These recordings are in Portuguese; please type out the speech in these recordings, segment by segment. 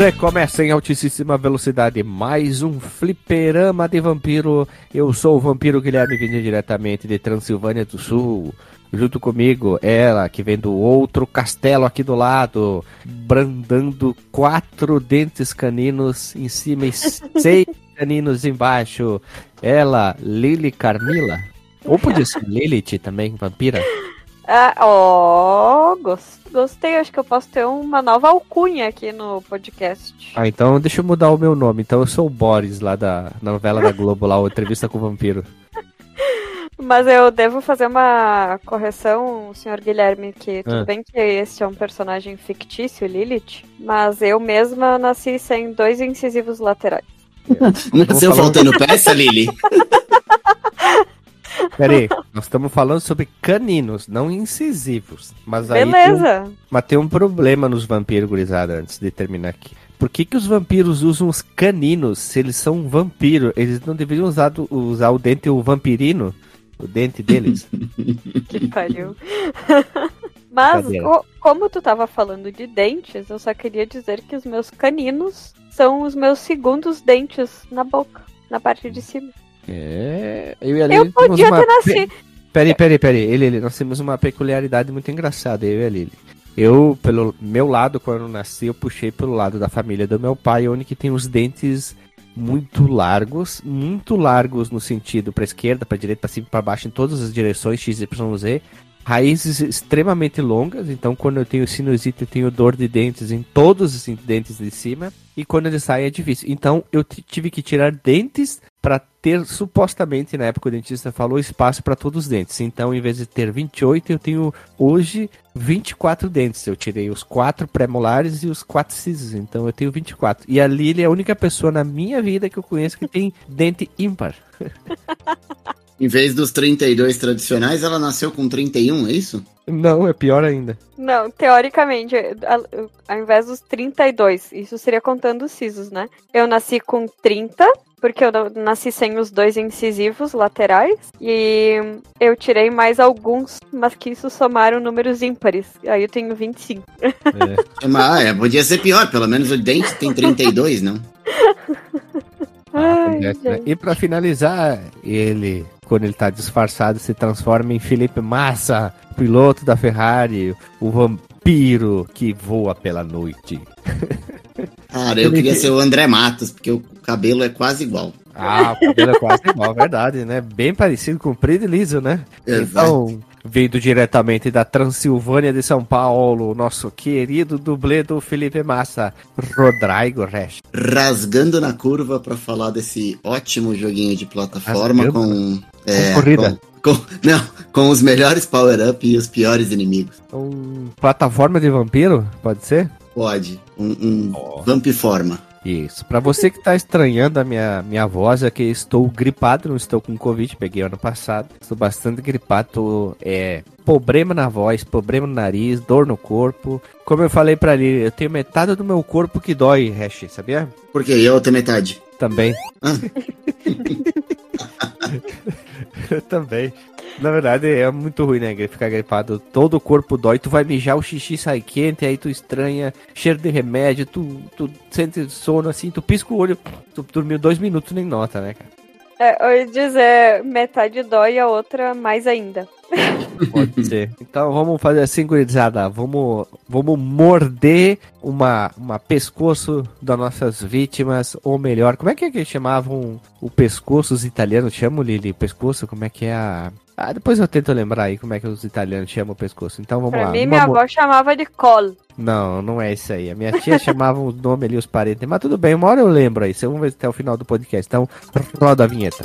Recomeça em altíssima velocidade mais um fliperama de vampiro. Eu sou o vampiro Guilherme, vindo diretamente de Transilvânia do Sul. Junto comigo, ela que vem do outro castelo aqui do lado, brandando quatro dentes caninos em cima e seis caninos embaixo. Ela, Lily Carmila. Ou podia ser Lilith também, vampira. Ah, ó, gos- gostei. Acho que eu posso ter uma nova alcunha aqui no podcast. Ah, então deixa eu mudar o meu nome. Então eu sou o Boris, lá da novela da Globo, lá, o Entrevista com o Vampiro. Mas eu devo fazer uma correção, senhor Guilherme, que tudo Ah. bem que esse é um personagem fictício, Lilith, mas eu mesma nasci sem dois incisivos laterais. Nasceu faltando peça, Lili? Pera aí, nós estamos falando sobre caninos, não incisivos. Mas aí tem um, Beleza. mas tem um problema nos vampiros, gurizada, antes de terminar aqui. Por que, que os vampiros usam os caninos se eles são um vampiro? Eles não deveriam usar, do- usar o dente o vampirino? O dente deles? Que pariu. Mas, co- como tu tava falando de dentes, eu só queria dizer que os meus caninos são os meus segundos dentes na boca, na parte de cima. É. Eu, e a Eu podia uma ter nascido. Peraí, peraí, peraí. Ele, ele, nós temos uma peculiaridade muito engraçada, eu e a Lili. Eu, pelo meu lado, quando eu nasci, eu puxei pelo lado da família do meu pai, onde que tem os dentes muito largos, muito largos no sentido para esquerda, para direita, para cima, para baixo, em todas as direções, x, y, z. Raízes extremamente longas, então quando eu tenho sinusite, eu tenho dor de dentes em todos os dentes de cima, e quando ele sai é difícil. Então eu tive que tirar dentes para ter supostamente na época o dentista falou espaço para todos os dentes. Então, em vez de ter 28, eu tenho hoje 24 dentes. Eu tirei os quatro pré-molares e os quatro cisos, então eu tenho 24. E a Lily é a única pessoa na minha vida que eu conheço que tem dente ímpar. Em vez dos 32 tradicionais, ela nasceu com 31, é isso? Não, é pior ainda. Não, teoricamente, ao invés dos 32, isso seria contando os sisos, né? Eu nasci com 30, porque eu nasci sem os dois incisivos laterais, e eu tirei mais alguns, mas que isso somaram números ímpares. Aí eu tenho 25. É. Mas, é, podia ser pior, pelo menos o dente tem 32, não? Ah, Ai, acontece, né? E pra finalizar, ele, quando ele tá disfarçado, se transforma em Felipe Massa, piloto da Ferrari, o vampiro que voa pela noite. Cara, eu queria ser o André Matos, porque o cabelo é quase igual. Ah, o cabelo é quase igual, verdade, né? Bem parecido, comprido e liso, né? Então, vindo diretamente da Transilvânia de São Paulo, o nosso querido dublê do Felipe Massa, Rodrigo Resch. Rasgando na curva pra falar desse ótimo joguinho de plataforma Rasgando? com. é, corrida. Com, com- não, com os melhores power-up e os piores inimigos. Um plataforma de vampiro, pode ser? Pode. Um, um Ó. vampiforma. Isso. Pra você que tá estranhando a minha, minha voz, é que estou gripado, não estou com Covid, peguei ano passado. Estou bastante gripado, tô, é, problema na voz, problema no nariz, dor no corpo. Como eu falei pra ali, eu tenho metade do meu corpo que dói, Hash, sabia? Porque eu outra metade. Também. Ah. eu também. Na verdade, é muito ruim, né? Ficar gripado. Todo o corpo dói. Tu vai mijar, o xixi sai quente, aí tu estranha, cheiro de remédio, tu, tu sente sono assim, tu pisca o olho. Tu dormiu dois minutos nem nota, né, cara? É, eu ia dizer, metade dói e a outra mais ainda. Pode ser. Então vamos fazer assim, gurizada. Vamos, vamos morder uma, uma pescoço das nossas vítimas, ou melhor, como é que, é que chamavam o pescoço? Os italianos chamam, Lili? Pescoço? Como é que é a. Ah, depois eu tento lembrar aí como é que os italianos chamam o pescoço. Então vamos Pra lá. mim, minha mo- avó chamava de colo. Não, não é isso aí. A minha tia chamava o nome ali, os parentes. Mas tudo bem, uma hora eu lembro aí. Vamos ver até o final do podcast. Então, roda a vinheta.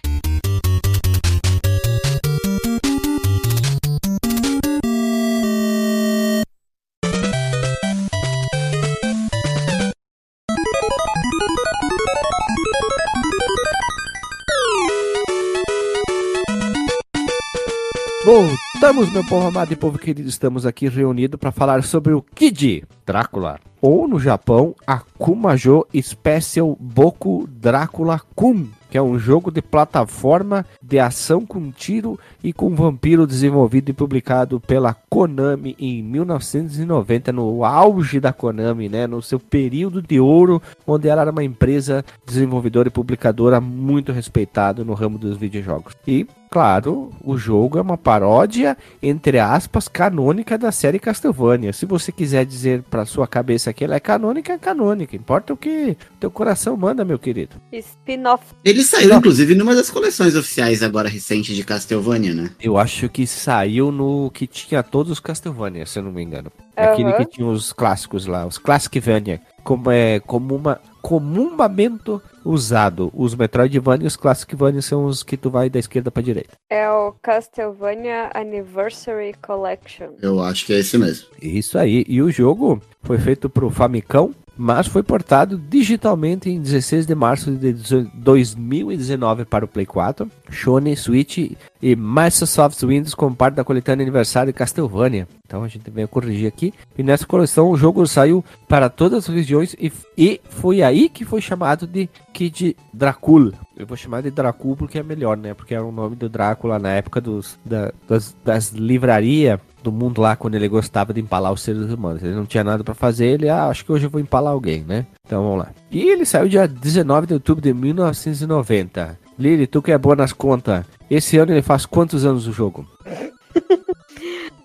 Vamos, meu povo amado e povo querido, estamos aqui reunidos para falar sobre o Kid Drácula, ou no Japão, Akumajo Special Boku Drácula Kun, que é um jogo de plataforma de ação com tiro e com vampiro desenvolvido e publicado pela Konami em 1990, no auge da Konami, né, no seu período de ouro, onde ela era uma empresa desenvolvedora e publicadora muito respeitada no ramo dos videojogos. E Claro, o jogo é uma paródia, entre aspas, canônica da série Castlevania. Se você quiser dizer para sua cabeça que ela é canônica, é canônica. Importa o que teu coração manda, meu querido. Spin-off. Ele saiu, inclusive, numa das coleções oficiais agora recente de Castlevania, né? Eu acho que saiu no que tinha todos os Castlevania, se eu não me engano. Aquele Aham. que tinha os clássicos lá, os Classicvania. Como é como uma comumamente usado. Os Metroidvania e os Classicvania são os que tu vai da esquerda pra direita. É o Castlevania Anniversary Collection. Eu acho que é esse mesmo. Isso aí. E o jogo foi feito pro Famicom, mas foi portado digitalmente em 16 de março de 2019 para o Play 4, Sony, Switch e Microsoft Windows como parte da coletânea aniversário de Castlevania. Então a gente veio corrigir aqui. E nessa coleção o jogo saiu para todas as regiões e, e foi aí que foi chamado de Kid Dracula. Eu vou chamar de Dracul porque é melhor, né? Porque era o nome do Drácula na época dos, da- das, das livrarias do mundo lá, quando ele gostava de empalar os seres humanos. Ele não tinha nada pra fazer, ele, ah, acho que hoje eu vou empalar alguém, né? Então vamos lá. E ele saiu dia 19 de outubro de 1990. Lili, tu que é boa nas contas, esse ano ele faz quantos anos o jogo?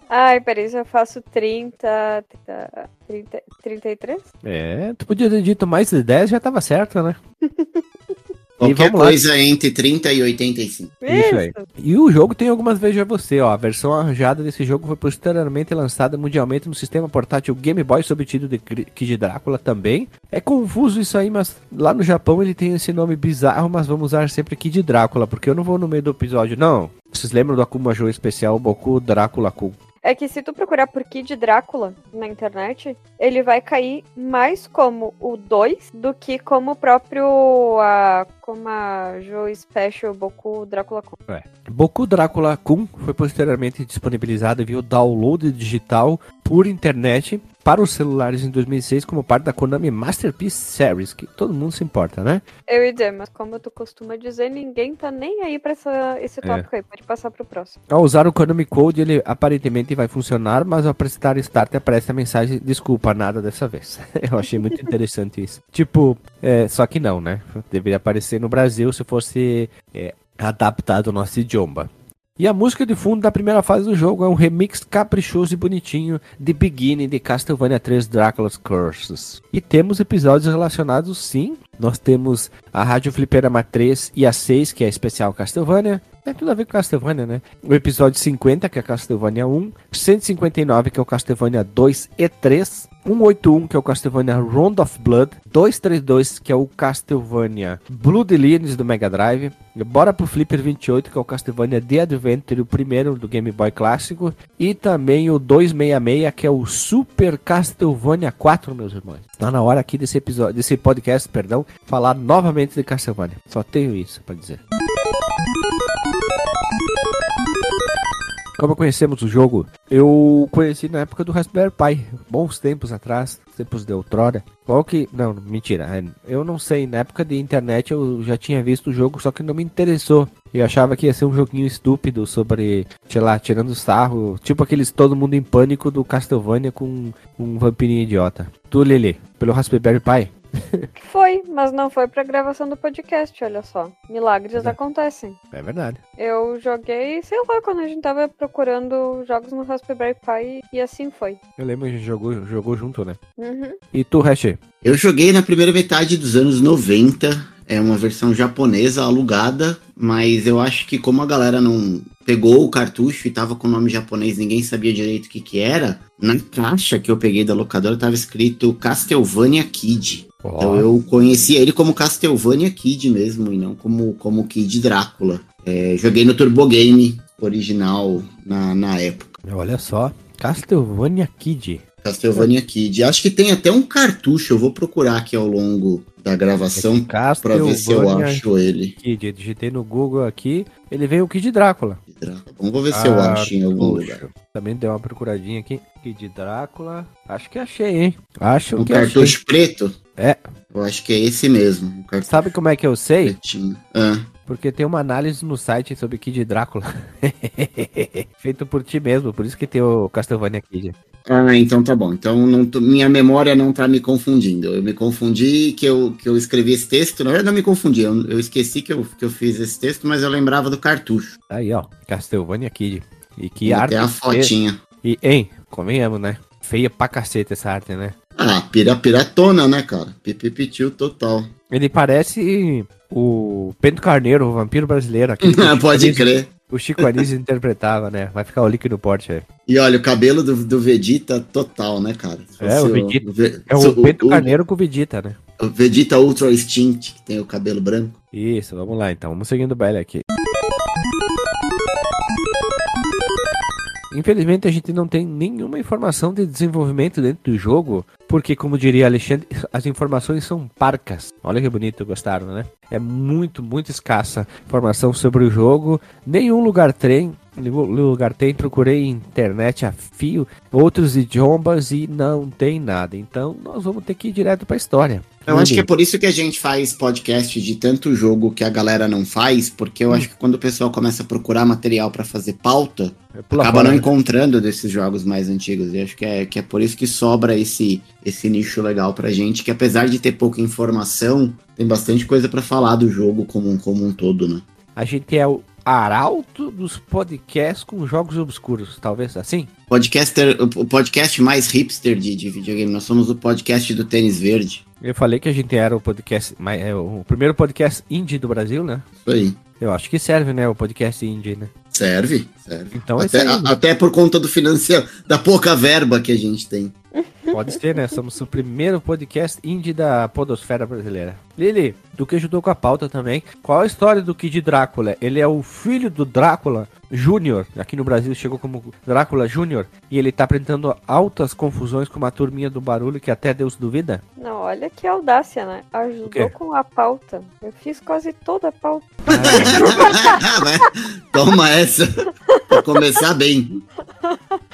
Ai, peraí, eu faço 30, 30, 30 33? É, tu podia ter dito mais de 10, já tava certo, né? Qualquer vamos lá. coisa entre 30 e 85. Isso aí. E o jogo tem algumas Veja Você, ó. A versão arranjada desse jogo foi posteriormente lançada mundialmente no sistema portátil Game Boy sob o título de Kid Drácula também. É confuso isso aí, mas lá no Japão ele tem esse nome bizarro, mas vamos usar sempre Kid Drácula, porque eu não vou no meio do episódio, não. Vocês lembram do Akuma Joe especial Boku Drácula Kun? É que se tu procurar por Kid Drácula na internet, ele vai cair mais como o 2 do que como o próprio a como a Special Boku Drácula Kun. Boku Drácula Kun foi posteriormente disponibilizado via download digital por internet para os celulares em 2006 como parte da Konami Masterpiece Series, que todo mundo se importa, né? Eu ia dizer, mas como tu costuma dizer, ninguém tá nem aí pra essa, esse tópico aí. Pode passar pro próximo. Ao usar o Konami Code, ele aparentemente vai funcionar, mas ao prestar start aparece a mensagem desculpa, nada dessa vez. Eu achei muito interessante isso. Tipo, é, só que não, né? Deveria aparecer no Brasil se fosse é, adaptado ao nosso idioma. E a música de fundo da primeira fase do jogo é um remix caprichoso e bonitinho de Beginning de Castlevania 3 Dracula's Curses. E temos episódios relacionados sim. Nós temos a Rádio Fliperama 3 e a 6, que é a especial Castlevania. Tem tudo a ver com Castlevania, né? O episódio 50, que é Castlevania 1. 159, que é o Castlevania 2 e 3. 181, que é o Castlevania Round of Blood. 232, que é o Castlevania Blood Lineage do Mega Drive. Bora pro Flipper 28, que é o Castlevania The Adventure, o primeiro do Game Boy clássico. E também o 266, que é o Super Castlevania 4, meus irmãos. Tá na hora aqui desse episódio, desse podcast, perdão, falar novamente de Castlevania. Só tenho isso pra dizer. Como conhecemos o jogo? Eu conheci na época do Raspberry Pi, bons tempos atrás, tempos de outrora. Qual que. Não, mentira. é, Eu não sei, na época de internet eu já tinha visto o jogo, só que não me interessou. Eu achava que ia ser um joguinho estúpido sobre, sei lá, tirando sarro. Tipo aqueles Todo Mundo em Pânico do Castlevania com um vampirinho idiota. Tu, Lele, pelo Raspberry Pi? Foi, mas não foi pra gravação do podcast, olha só. Milagres É. acontecem. É verdade. Eu joguei, sei lá, quando a gente tava procurando jogos no Raspberry Pi e assim foi. Eu lembro que a gente jogou, jogou junto, né? Uhum. E tu, Hash? Eu joguei na primeira metade dos anos 90. É uma versão japonesa alugada, mas eu acho que como a galera não pegou o cartucho e tava com o nome japonês, ninguém sabia direito o que que era. Na caixa que eu peguei da locadora tava escrito Castlevania Kid. Então eu conhecia ele como Castlevania Kid mesmo, e não como, como Kid Drácula. É, joguei no Turbo Game original na, na época. Olha só, Castlevania Kid. Castlevania Kid. Acho que tem até um cartucho, eu vou procurar aqui ao longo da gravação pra ver se eu acho ele. Kid. Eu digitei no Google aqui, ele veio o Kid Drácula. Vamos ver se eu Ah, acho em algum puxa. lugar. Também deu uma procuradinha aqui. Kid Drácula. Acho que achei, hein? Acho Um que achei. cartucho preto? É. Eu acho que é esse mesmo. Sabe como é que eu sei? pretinho. Ah, Porque tem uma análise no site sobre Kid Drácula. Feito por ti mesmo, por isso que tem o Castlevania Kid. Ah, então tá bom. Então não minha memória não tá me confundindo. Eu me confundi que eu, que eu escrevi esse texto. Na verdade, não me confundi. Eu, eu esqueci que eu, que eu fiz esse texto, mas eu lembrava do cartucho. Aí, ó. Castlevania Kid. E que Tem arte. até a fotinha. E, hein, convenhamos, né? Feia pra caceta essa arte, né? Ah, pira, piratona, né, cara? Pipipitiu total. Ele parece o Pedro Carneiro, o vampiro brasileiro. que o Chico Pode Anísio- crer. O Chico Anísio interpretava, né? Vai ficar o no porte aí. E olha, o cabelo do, do Vegeta total, né, cara? É, o Vegeta- Ve- É se o Pedro Carneiro com o Vegeta, né? o Vegeta Ultra Instinct, que tem o cabelo branco. Isso, vamos lá então. Vamos seguindo o baile aqui. Infelizmente a gente não tem nenhuma informação de desenvolvimento dentro do jogo, porque como diria Alexandre, as informações são parcas. Olha que bonito, gostaram, né? É muito, muito escassa informação sobre o jogo. Nenhum lugar tem, lugar tem, procurei internet a fio, outros idiomas e não tem nada. Então nós vamos ter que ir direto pra história. Eu acho que é por isso que a gente faz podcast de tanto jogo que a galera não faz, porque Hum. eu acho que quando o pessoal começa a procurar material pra fazer pauta, Pula acaba fora, não né? encontrando desses jogos mais antigos. E acho que é, que é por isso que sobra esse, esse nicho legal pra gente, que apesar de ter pouca informação, tem bastante coisa pra falar do jogo como, um- como um todo, né? A gente é o arauto dos podcasts com jogos obscuros, talvez assim? Podcaster, o o podcast mais hipster de, de videogame. Nós somos o podcast do tênis verde. Eu falei que a gente era o podcast, mais- é, o primeiro podcast indie do Brasil, né? Isso aí. Eu acho que serve, né? O podcast indie, né? Serve, serve. Então é até, aí. a- até por conta do financiamento, da pouca verba que a gente tem. Pode ser, né? Somos o primeiro podcast indie da podosfera brasileira. Lili, do que ajudou com a pauta também. Qual a história do Kid Drácula? Ele é o filho do Drácula Júnior. Aqui no Brasil chegou como Drácula Júnior. E ele tá apresentando altas confusões com uma turminha do barulho que até Deus duvida. Não, olha que audácia, né? Ajudou com a pauta. Eu fiz quase toda a pauta. Toma essa. pra começar bem.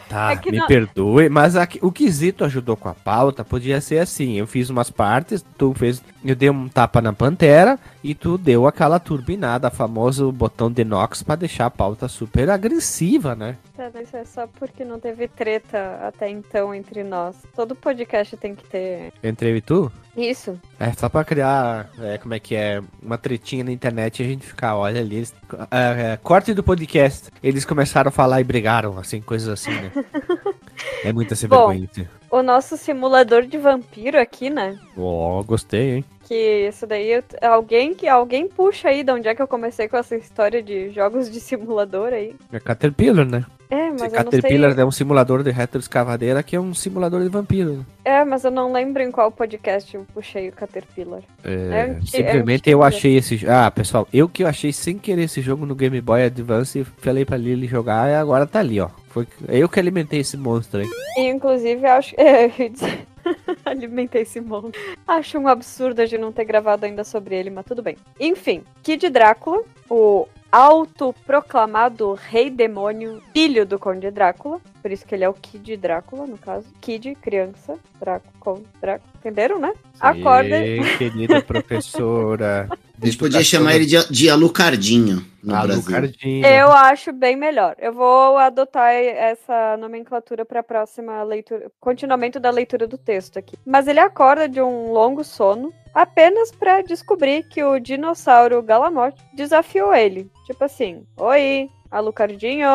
Tá, É que me não- perdoe, mas aqui- o quesito ajudou com a pauta, podia ser assim, eu fiz umas partes, tu fez, eu dei um tapa na pantera e tu deu aquela turbinada, famoso botão de Nox pra deixar a pauta super agressiva, né? Tá, mas é só porque não teve treta até então entre nós. Todo podcast tem que ter Entre eu e tu? isso. É só pra criar, é, como é que é, uma tretinha na internet e a gente ficar, olha ali, eles, é, é, corte do podcast, eles começaram a falar e brigaram, assim, coisas assim, né? É muita sem Bom. vergonha. O nosso simulador de vampiro aqui, né? Ó, gostei, hein? Que isso daí eu- alguém que alguém puxa aí de onde é que eu comecei com essa história de jogos de simulador aí. É Caterpillar, né? É, mas eu não Caterpillar sei. é um simulador de retroescavadeira que é um simulador de vampiro. né? É, mas eu não lembro em qual podcast eu puxei o Caterpillar. É, É um ti- simplesmente é um eu achei esse. Ah, pessoal, eu que eu achei sem querer esse jogo no Game Boy Advance e falei pra Lily jogar e agora tá ali, ó. Foi eu que alimentei esse monstro aí. E, inclusive, acho. Alimentei esse monstro. Acho um absurdo a gente não ter gravado ainda sobre ele, mas tudo bem. Enfim, Kid Drácula, o autoproclamado rei demônio, filho do Conde Drácula. Por isso que ele é o Kid Drácula, no caso. Kid, criança, Drácula, Conde Drácula. Entenderam, né? Acorda. Sim, querida professora. A gente podia chamar ele de, de Alucardinho no Brasil. Alucardinho. Eu acho bem melhor. Eu vou adotar essa nomenclatura para a próxima leitura, continuamento da leitura do texto aqui. Mas ele acorda de um longo sono apenas para descobrir que o dinossauro Galamorte desafiou ele. Tipo assim: Oi, Alucardinho,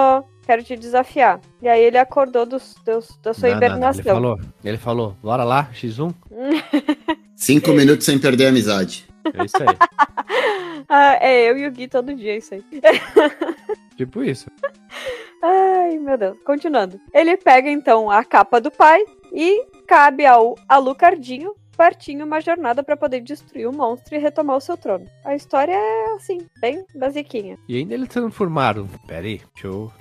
quero te desafiar. E aí ele acordou dos, dos- da sua Não, não, não, hibernação. Ele falou, ele falou, bora lá, X1. Cinco minutos sem perder a amizade. É isso aí. Ah, é eu e o Gui todo dia, isso aí. tipo isso. Ai, meu Deus. Continuando. Ele pega então a capa do pai e cabe ao Alucardinho partir em uma jornada para poder destruir o monstro e retomar o seu trono. A história é assim, bem basiquinha. E ainda eles transformaram. Pera aí, eu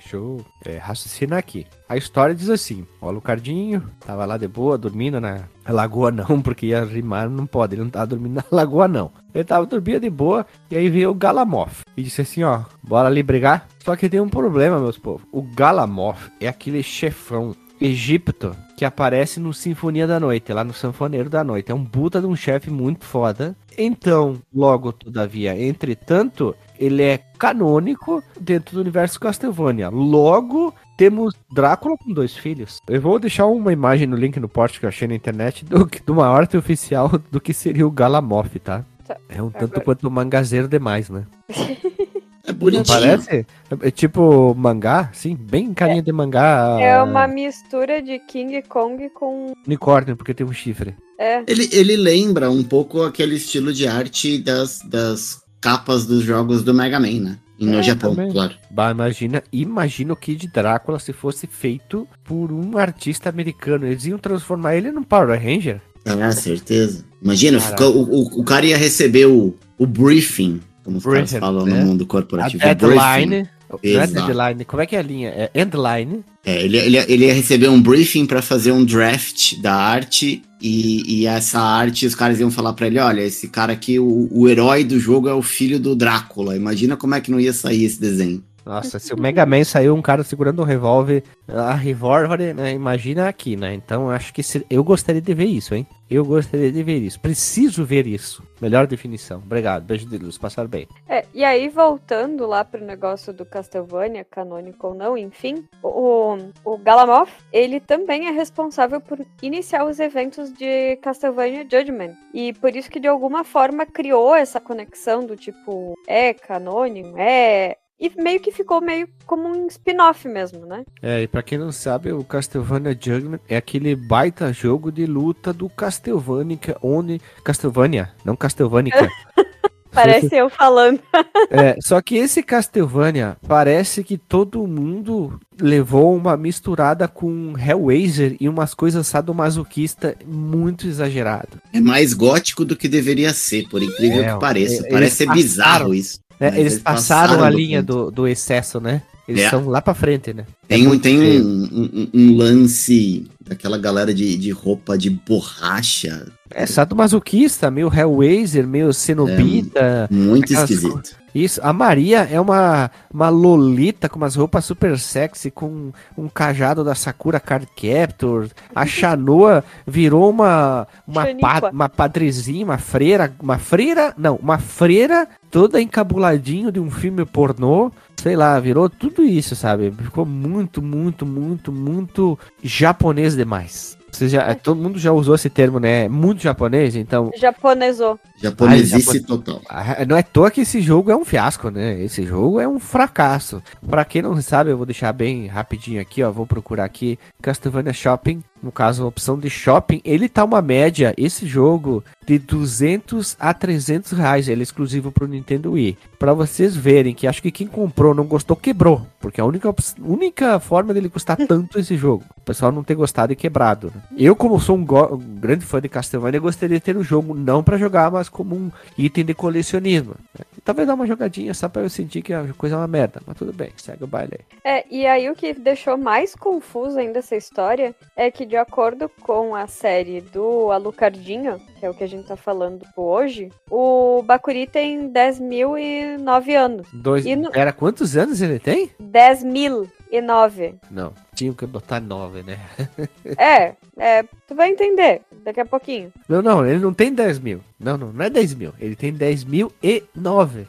é, raciocinar aqui. A história diz assim: o Alucardinho tava lá de boa, dormindo na lagoa não, porque ia rimar, não pode, ele não tava dormindo na lagoa não. Ele tava dormindo de boa, e aí veio o Galamoth. E disse assim, ó, bora ali brigar? Só que tem um problema, meus povos. O Galamoth é aquele chefão egípcio que aparece no Sinfonia da Noite, lá no Sanfoneiro da Noite. É um puta de um chefe muito foda. Então, logo, todavia, entretanto, ele é canônico dentro do universo Castlevania. Logo, temos Drácula com dois filhos. Eu vou deixar uma imagem no link no post que eu achei na internet do, de uma arte oficial do que seria o Galamoth, tá? É um tanto quanto mangazeiro demais, né? É bonitinho. Parece? É, é tipo mangá, sim, bem carinha de mangá. É uma mistura de King Kong com. Unicórnio, porque tem um chifre. É. Ele, ele lembra um pouco aquele estilo de arte das, das capas dos jogos do Mega Man, né? E no É, Japão, também. claro. Bah, imagina, imagina o Kid Drácula se fosse feito por um artista americano. Eles iam transformar ele num Power Ranger. Ah, certeza. Imagina, o, o, o cara ia receber o, o briefing, como os caras Briefing, falam né? no mundo A corporativo. o briefing. deadline. Não é deadline, como é que é a linha? É endline. É, ele, ele, ele ia receber um briefing pra fazer um draft da arte e, e essa arte os caras iam falar pra ele, olha, esse cara aqui, o, o herói do jogo é o filho do Drácula. Imagina como é que não ia sair esse desenho. Nossa, se o Mega Man saiu um cara segurando um revólver, a revólver, né, imagina aqui, né? Então acho que se- eu gostaria de ver isso, hein? Eu gostaria de ver isso. Preciso ver isso. Melhor definição. Obrigado. Beijo de luz. Passaram bem. É, e aí, voltando lá pro negócio do Castlevania, canônico ou não, enfim, o, o Galamoth, ele também é responsável por iniciar os eventos de Castlevania Judgment. E por isso que, de alguma forma, criou essa conexão do tipo, é canônico, é... E meio que ficou meio como um spin-off mesmo, né? É, e pra quem não sabe, o Castlevania Judgment é aquele baita jogo de luta do Castlevania, onde... Castlevania, não Castlevania. Parece eu falando. É, só que esse Castlevania parece que todo mundo levou uma misturada com Hellraiser e umas coisas sadomasoquista muito exagerado. É mais gótico do que deveria ser, por incrível É, que pareça. eles Parece ser passaram- bizarro isso. Né? Eles, eles passaram, a linha do, do excesso, né? Eles É. são lá pra frente, né? Tem, É um, muito tem um, um- um lance daquela galera de, de roupa de borracha. É sadomasoquista, meio Hellraiser, meio Cenobita. Muito Aquelas esquisito. Isso, a Maria é uma, uma lolita com umas roupas super sexy, com um cajado da Sakura Card Captor. A Shanoa virou uma uma, pa, uma padrezinha, uma freira, uma freira, não, uma freira toda encabuladinho de um filme pornô. Sei lá, virou tudo isso, sabe? Ficou muito, muito, muito, muito japonês demais. Você já, todo mundo já usou esse termo, né? Muito japonês, então Japonesou. Japonesice Ai, total. ah, Não é à toa que esse jogo é um fiasco, né? Esse jogo é um fracasso. Pra quem não sabe, eu vou deixar bem rapidinho aqui, ó. Vou procurar aqui Castlevania Shopping. No caso, a opção de shopping. Ele tá uma média, esse jogo, de 200 a 300 reais. Ele é exclusivo pro Nintendo Wii. Pra vocês verem que acho que quem comprou não gostou, quebrou. Porque a única, única forma dele custar tanto esse jogo. O pessoal não ter gostado e quebrado. né? Eu, como sou um, um grande fã de Castlevania, gostaria de ter o jogo não pra jogar, mas como um item de colecionismo. né? Talvez dar uma jogadinha só pra eu sentir que a coisa é uma merda. Mas tudo bem, segue o baile aí. É, e aí o que deixou mais confuso ainda essa história é que, de acordo com a série do Alucardinho, que é o que a gente tá falando hoje, o Bakuri tem 10.009 anos. Dois... No- Era quantos anos ele tem? 10.009. Não, tinha que botar nove, né? É, é, tu vai entender daqui a pouquinho. Não, não, ele não tem 10 mil. Não, não, não é 10 mil. Ele tem 10 mil e 9.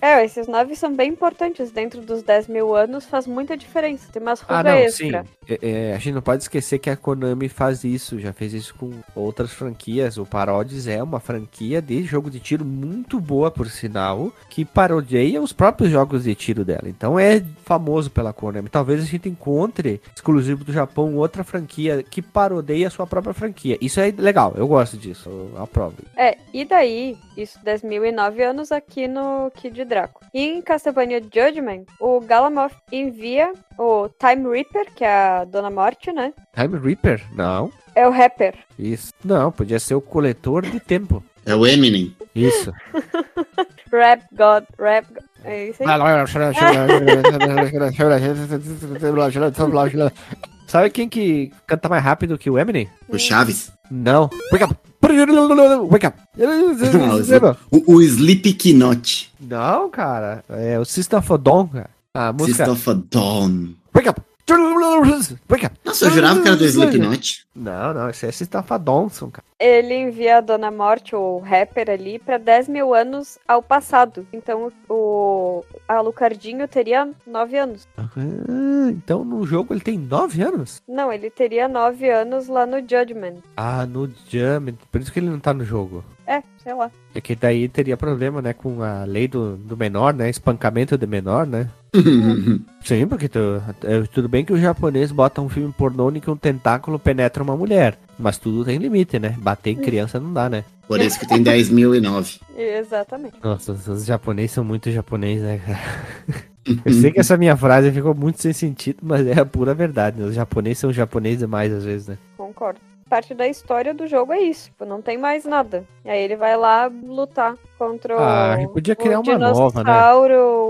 É, esses 9 são bem importantes. Dentro dos 10 mil anos faz muita diferença. Tem umas Ah, rugas não, extra. sim. É, é, a gente não pode esquecer que a Konami faz isso, já fez isso com outras franquias. O Parodies é uma franquia de jogo de tiro muito boa, por sinal, que parodeia os próprios jogos de tiro dela. Então é famoso pela Konami. Talvez a gente encontre, exclusivo do Japão, outra franquia que parodeia a sua própria franquia. Isso é legal, eu gosto disso, eu aprovo. É, e daí, isso 10.009 anos aqui no Kid Draco. E em Castlevania Judgment, o Galamoth envia o Time Reaper, que é a Dona Morte, né? Time Reaper? Não. É o rapper. Isso. Não, podia ser o coletor de tempo. É o Eminem. Isso. Rap God, Rap God. É isso aí. Sabe quem que canta mais rápido que o Eminem? O Chaves. Não. Wake up. Wake up. O, o Slipknot. Não, cara. É o System of a Dawn, cara. A música. System of a Dawn. Wake up. Nossa, eu jurava que era do Slipknot. Não, não, esse é System of a Dawnson, cara. Ele envia a Dona Morte, o rapper ali, pra 10 mil anos ao passado. Então o Alucardinho teria 9 anos. Ah, então no jogo ele tem 9 anos? Não, ele teria 9 anos lá no Judgment. Ah, no Judgment. Por isso que ele não tá no jogo. É, sei lá. É que daí teria problema, né, com a lei do, do menor, né? Espancamento do menor, né? Sim, porque tu, é, tudo bem que o japonês bota um filme pornô em que um tentáculo penetra uma mulher. Mas tudo tem limite, né? Bater em criança não dá, né? Por isso que tem 10.009. Exatamente. Nossa, os, os japoneses são muito japoneses, né, cara? Eu sei que essa minha frase ficou muito sem sentido, mas é a pura verdade. Né? Os japoneses são japoneses demais às vezes, né? Concordo. Parte da história do jogo é isso. Tipo, não tem mais nada. E aí ele vai lá lutar contra Ah, o, podia criar o uma nova, né?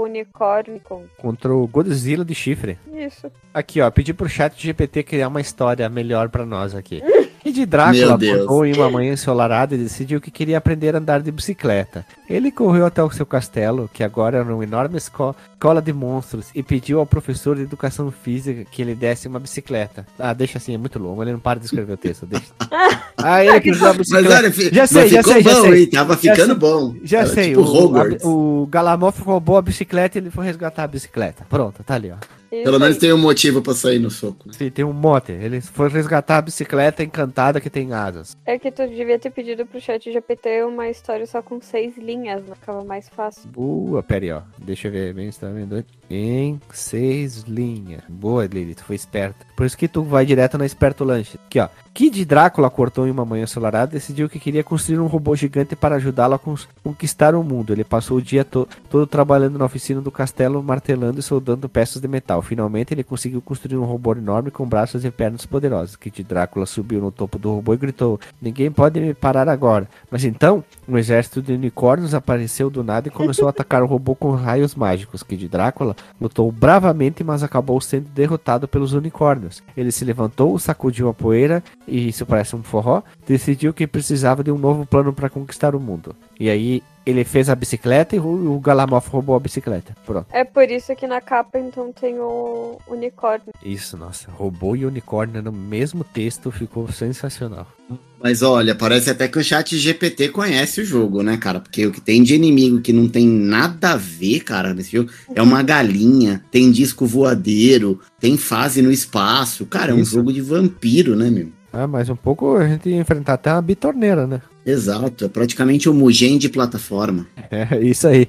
unicórnio. Contra o Godzilla de chifre. Isso. Aqui, ó, pedi pro chat GPT criar uma história melhor pra nós aqui. E de Drácula acordou em uma manhã ensolarada e decidiu que queria aprender a andar de bicicleta. Ele correu até o seu castelo, que agora era uma enorme esco- escola de monstros, e pediu ao professor de educação física que ele desse uma bicicleta. Ah, deixa assim, é muito longo, ele não para de escrever o texto, deixa. Ah, ele pediu a Mas bicicleta. olha, fi- Já sei, mas já ficou sei, já bom, sei. hein? Tava ficando sei. bom. Já Era sei, Tipo o, a- o Galamoff roubou a bicicleta e ele foi resgatar a bicicleta. Pronto, tá ali, ó. Isso Pelo menos aí. tem um motivo pra sair no soco. Sim, tem um monte. Ele foi resgatar a bicicleta encantada que tem asas. É que tu devia ter pedido pro chat GPT uma história só com seis linhas, não ficava mais fácil. Boa, pera aí, ó. Deixa eu ver bem se tá vendo. Em seis linhas. Boa, Lili, tu foi esperta. Por isso que tu vai direto na Esperto Lanche. Aqui, ó. Kid Drácula acordou em uma manhã ensolarada e decidiu que queria construir um robô gigante para ajudá-lo a conquistar o mundo. Ele passou o dia to- todo trabalhando na oficina do castelo, martelando e soldando peças de metal. Finalmente, ele conseguiu construir um robô enorme com braços e pernas poderosos. Kid Drácula subiu no topo do robô e gritou: Ninguém pode me parar agora. Mas então, um exército de unicórnios apareceu do nada e começou a atacar o robô com raios mágicos. Kid Drácula lutou bravamente, mas acabou sendo derrotado pelos unicórnios. Ele se levantou, sacudiu a poeira e isso parece um forró, decidiu que precisava de um novo plano para conquistar o mundo. E aí ele fez a bicicleta e o o Galamoff roubou a bicicleta. Pronto. É por isso que na capa então tem o unicórnio. Isso, nossa, robô e unicórnio no mesmo texto ficou sensacional. Mas olha, parece até que o chat GPT conhece o jogo, né, cara? Porque o que tem de inimigo que não tem nada a ver, cara, nesse jogo, é uma galinha, tem disco voadeiro, tem fase no espaço. Cara, é um Isso. jogo de vampiro, né, meu? Ah, mas um pouco a gente ia enfrentar até uma bitorneira, né? Exato, é praticamente Mugen de plataforma. É isso aí.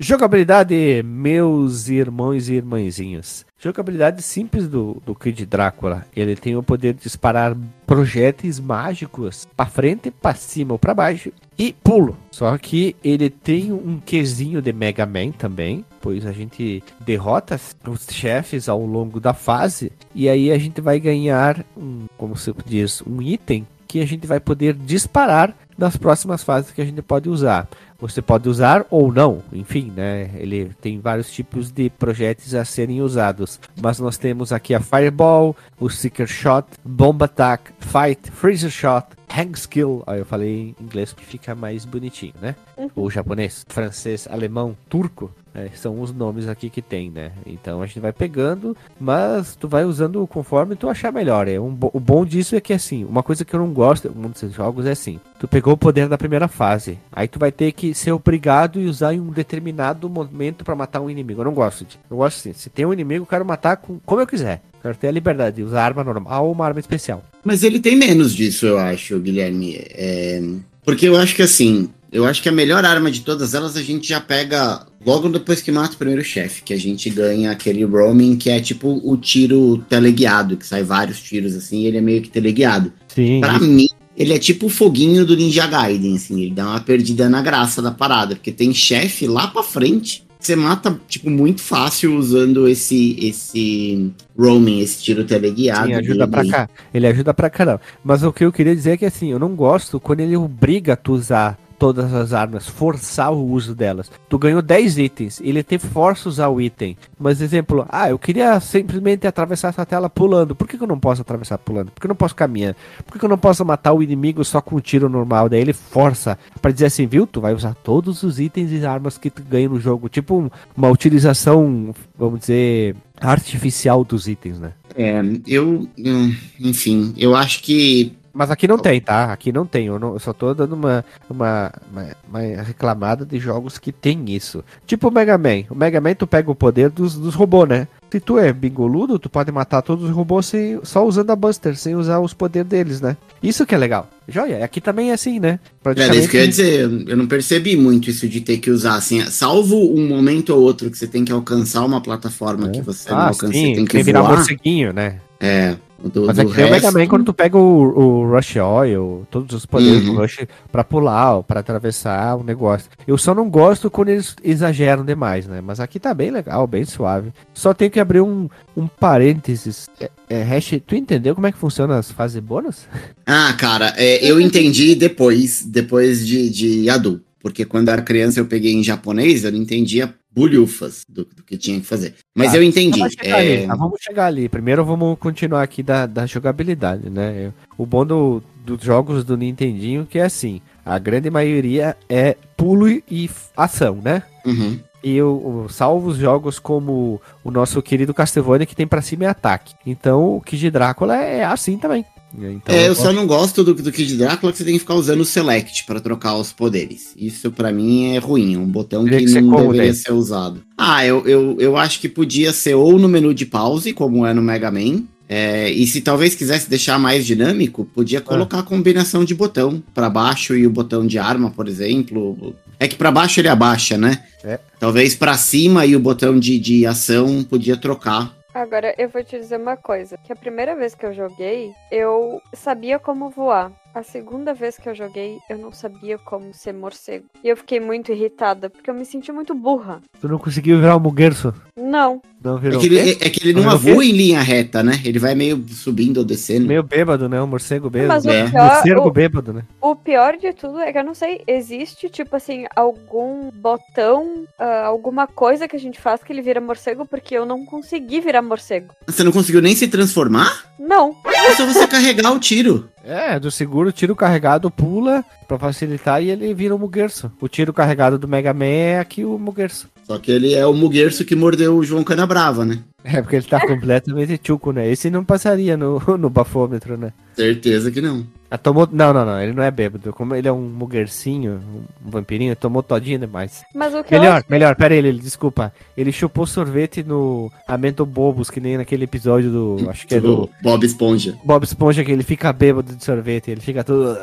Jogabilidade, meus irmãos e irmãzinhos. Jogabilidade simples do, do Kid Drácula. Ele tem o poder de disparar projéteis mágicos pra frente, pra cima ou pra baixo e pulo. Só que ele tem um quesinho de Mega Man também, pois a gente derrota os chefes ao longo da fase e aí a gente vai ganhar um, como se diz, um item que a gente vai poder disparar nas próximas fases que a gente pode usar. Você pode usar ou não, enfim, né? Ele tem vários tipos de projéteis a serem usados. Mas nós temos aqui a Fireball, o Seeker Shot, Bomb Attack, Fight, Freezer Shot, Hang Skill. Aí eu falei em inglês que fica mais bonitinho, né? Ou japonês, francês, alemão, turco. Né? são os nomes aqui que tem, né? Então a gente vai pegando, mas tu vai usando conforme tu achar melhor. É um, bo- o bom disso é que assim, uma coisa que eu não gosto muitos jogos é assim: tu pegou o poder da primeira fase, aí tu vai ter que ser obrigado e usar em um determinado momento pra matar um inimigo. Eu não gosto de. Eu gosto assim: se tem um inimigo, eu quero matar com, como eu quiser. Eu Quero ter a liberdade de usar arma normal ou uma arma especial. Mas ele tem menos disso, eu acho, Guilherme. É, Porque eu acho que assim, eu acho que a melhor arma de todas elas a gente já pega logo depois que mata o primeiro chefe, que a gente ganha aquele roaming que é tipo o tiro teleguiado, que sai vários tiros assim, e ele é meio que teleguiado. Sim. Pra mim, ele é tipo o foguinho do Ninja Gaiden, assim, ele dá uma perdida na graça da parada, porque tem chefe lá pra frente você mata, tipo, muito fácil usando esse, esse roaming, esse tiro teleguiado. Sim, ajuda dele. pra cá. Ele ajuda pra caramba. Mas o que eu queria dizer é que assim, eu não gosto quando ele obriga tu usar todas as armas, forçar o uso delas. Tu ganhou 10 itens, ele te força a usar o item. Mas exemplo, ah, eu queria simplesmente atravessar essa tela pulando. Por que, que eu não posso atravessar pulando? Por que eu não posso caminhar? Por que, que eu não posso matar o inimigo só com um tiro normal? Daí ele força pra dizer assim, viu? Tu vai usar todos os itens e armas que tu ganha no jogo. Tipo um- uma utilização, vamos dizer, artificial dos itens, né? É, eu, hum, enfim, eu acho que Mas aqui não tem, tá? Aqui não tem. Eu, não- eu só tô dando uma, uma, uma, uma reclamada de jogos que tem isso. Tipo o Mega Man. O Mega Man tu pega o poder dos, dos robôs, né? Se tu é bingoludo, tu pode matar todos os robôs sem, só usando a Buster, sem usar os poderes deles, né? Isso que é legal. Joia, aqui também é assim, né? Era isso que eu ia dizer, eu não percebi muito isso de ter que usar, assim, salvo um momento ou outro que você tem que alcançar uma plataforma que você não Ah, alcança, sim, você tem que tem virar voar. morceguinho, né? É, do, Mas do aqui tem o Mega resto- Man quando tu pega o, o Rush Oil, todos os poderes Uhum. do Rush pra pular, pra atravessar o negócio. Eu só não gosto quando eles exageram demais, né? Mas aqui tá bem legal, bem suave. Só tem que abrir um, um parênteses. É, é, hash, tu entendeu como é que funciona as fases bônus? Ah, cara, é, eu entendi depois, depois de, de adulto. Porque quando eu era criança eu peguei em japonês, eu não entendia bulhufas do, do que tinha que fazer. Mas Tá, eu entendi. Vamos chegar, é, ali, tá? vamos chegar ali. Primeiro vamos continuar aqui da, da jogabilidade, né? O bom do- dos jogos do Nintendinho que é assim, a grande maioria é pulo e ação, né? uhum. E eu, eu salvo os jogos como o nosso querido Castlevania que tem pra cima é ataque. Então o Kid Drácula é assim também. Então, É, eu só não gosto do, do Kid Drácula que você tem que ficar usando o Select pra trocar os poderes. Isso pra mim é ruim, é um botão que, que não deveria ser usado. Ah, eu, eu, eu acho que podia ser ou no menu de pause, como é no Mega Man. é, e se talvez quisesse deixar mais dinâmico, podia colocar a combinação de botão pra baixo e o botão de arma, por exemplo. É que pra baixo ele abaixa, né? É. Talvez pra cima e o botão de, de ação podia trocar. Agora, eu vou te dizer uma coisa. Que a primeira vez que eu joguei, eu sabia como voar. A segunda vez que eu joguei, eu não sabia como ser morcego. E eu fiquei muito irritada, porque eu me senti muito burra. Tu não conseguiu virar o Mugerso? Não. Não É virou que, o quê? ele, é que ele não o quê? voa em linha reta, né? Ele vai meio subindo ou descendo. Meio bêbado, né? O morcego bêbado. Mas o É. pior, Morcego o, bêbado, né? o pior de tudo é que eu não sei, existe, tipo assim, algum botão, ah, alguma coisa que a gente faz que ele vira morcego, porque eu não consegui virar morcego. Você não conseguiu nem se transformar? Não. É só você carregar o tiro. É, do seguro, tiro carregado pula pra facilitar e ele vira o Mugerso. O tiro carregado do Mega Man é aqui o Mugerso. Só que ele é o Muguerço que mordeu o João Canabrava, né? É, porque ele tá completamente tchuco, né? Esse não passaria no, no bafômetro, né? Certeza que não. Ah, tomou... Não, não, não, ele não é bêbado. Como ele é um mugercinho, um vampirinho, tomou todinho demais. Mas o que eu Melhor, melhor, pera aí, ele, desculpa. Ele chupou sorvete no Amento Bobos, que nem naquele episódio do. Acho que é do Do Bob Esponja. Bob Esponja, que ele fica bêbado de sorvete, ele fica todo.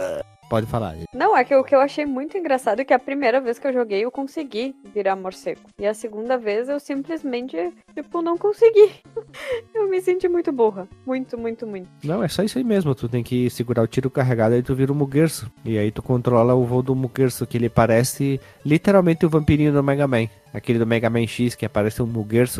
Pode falar. Não, é que o que eu achei muito engraçado é que a primeira vez que eu joguei eu consegui virar morcego. E a segunda vez eu simplesmente, tipo, não consegui. eu me senti muito burra. Muito, muito, muito. Não, é só isso aí mesmo. Tu tem que segurar o tiro carregado aí tu vira o Mugerso. E aí tu controla o voo do Mugerso, que ele parece literalmente o vampirinho do Mega Man. Aquele do Mega Man X, que aparece um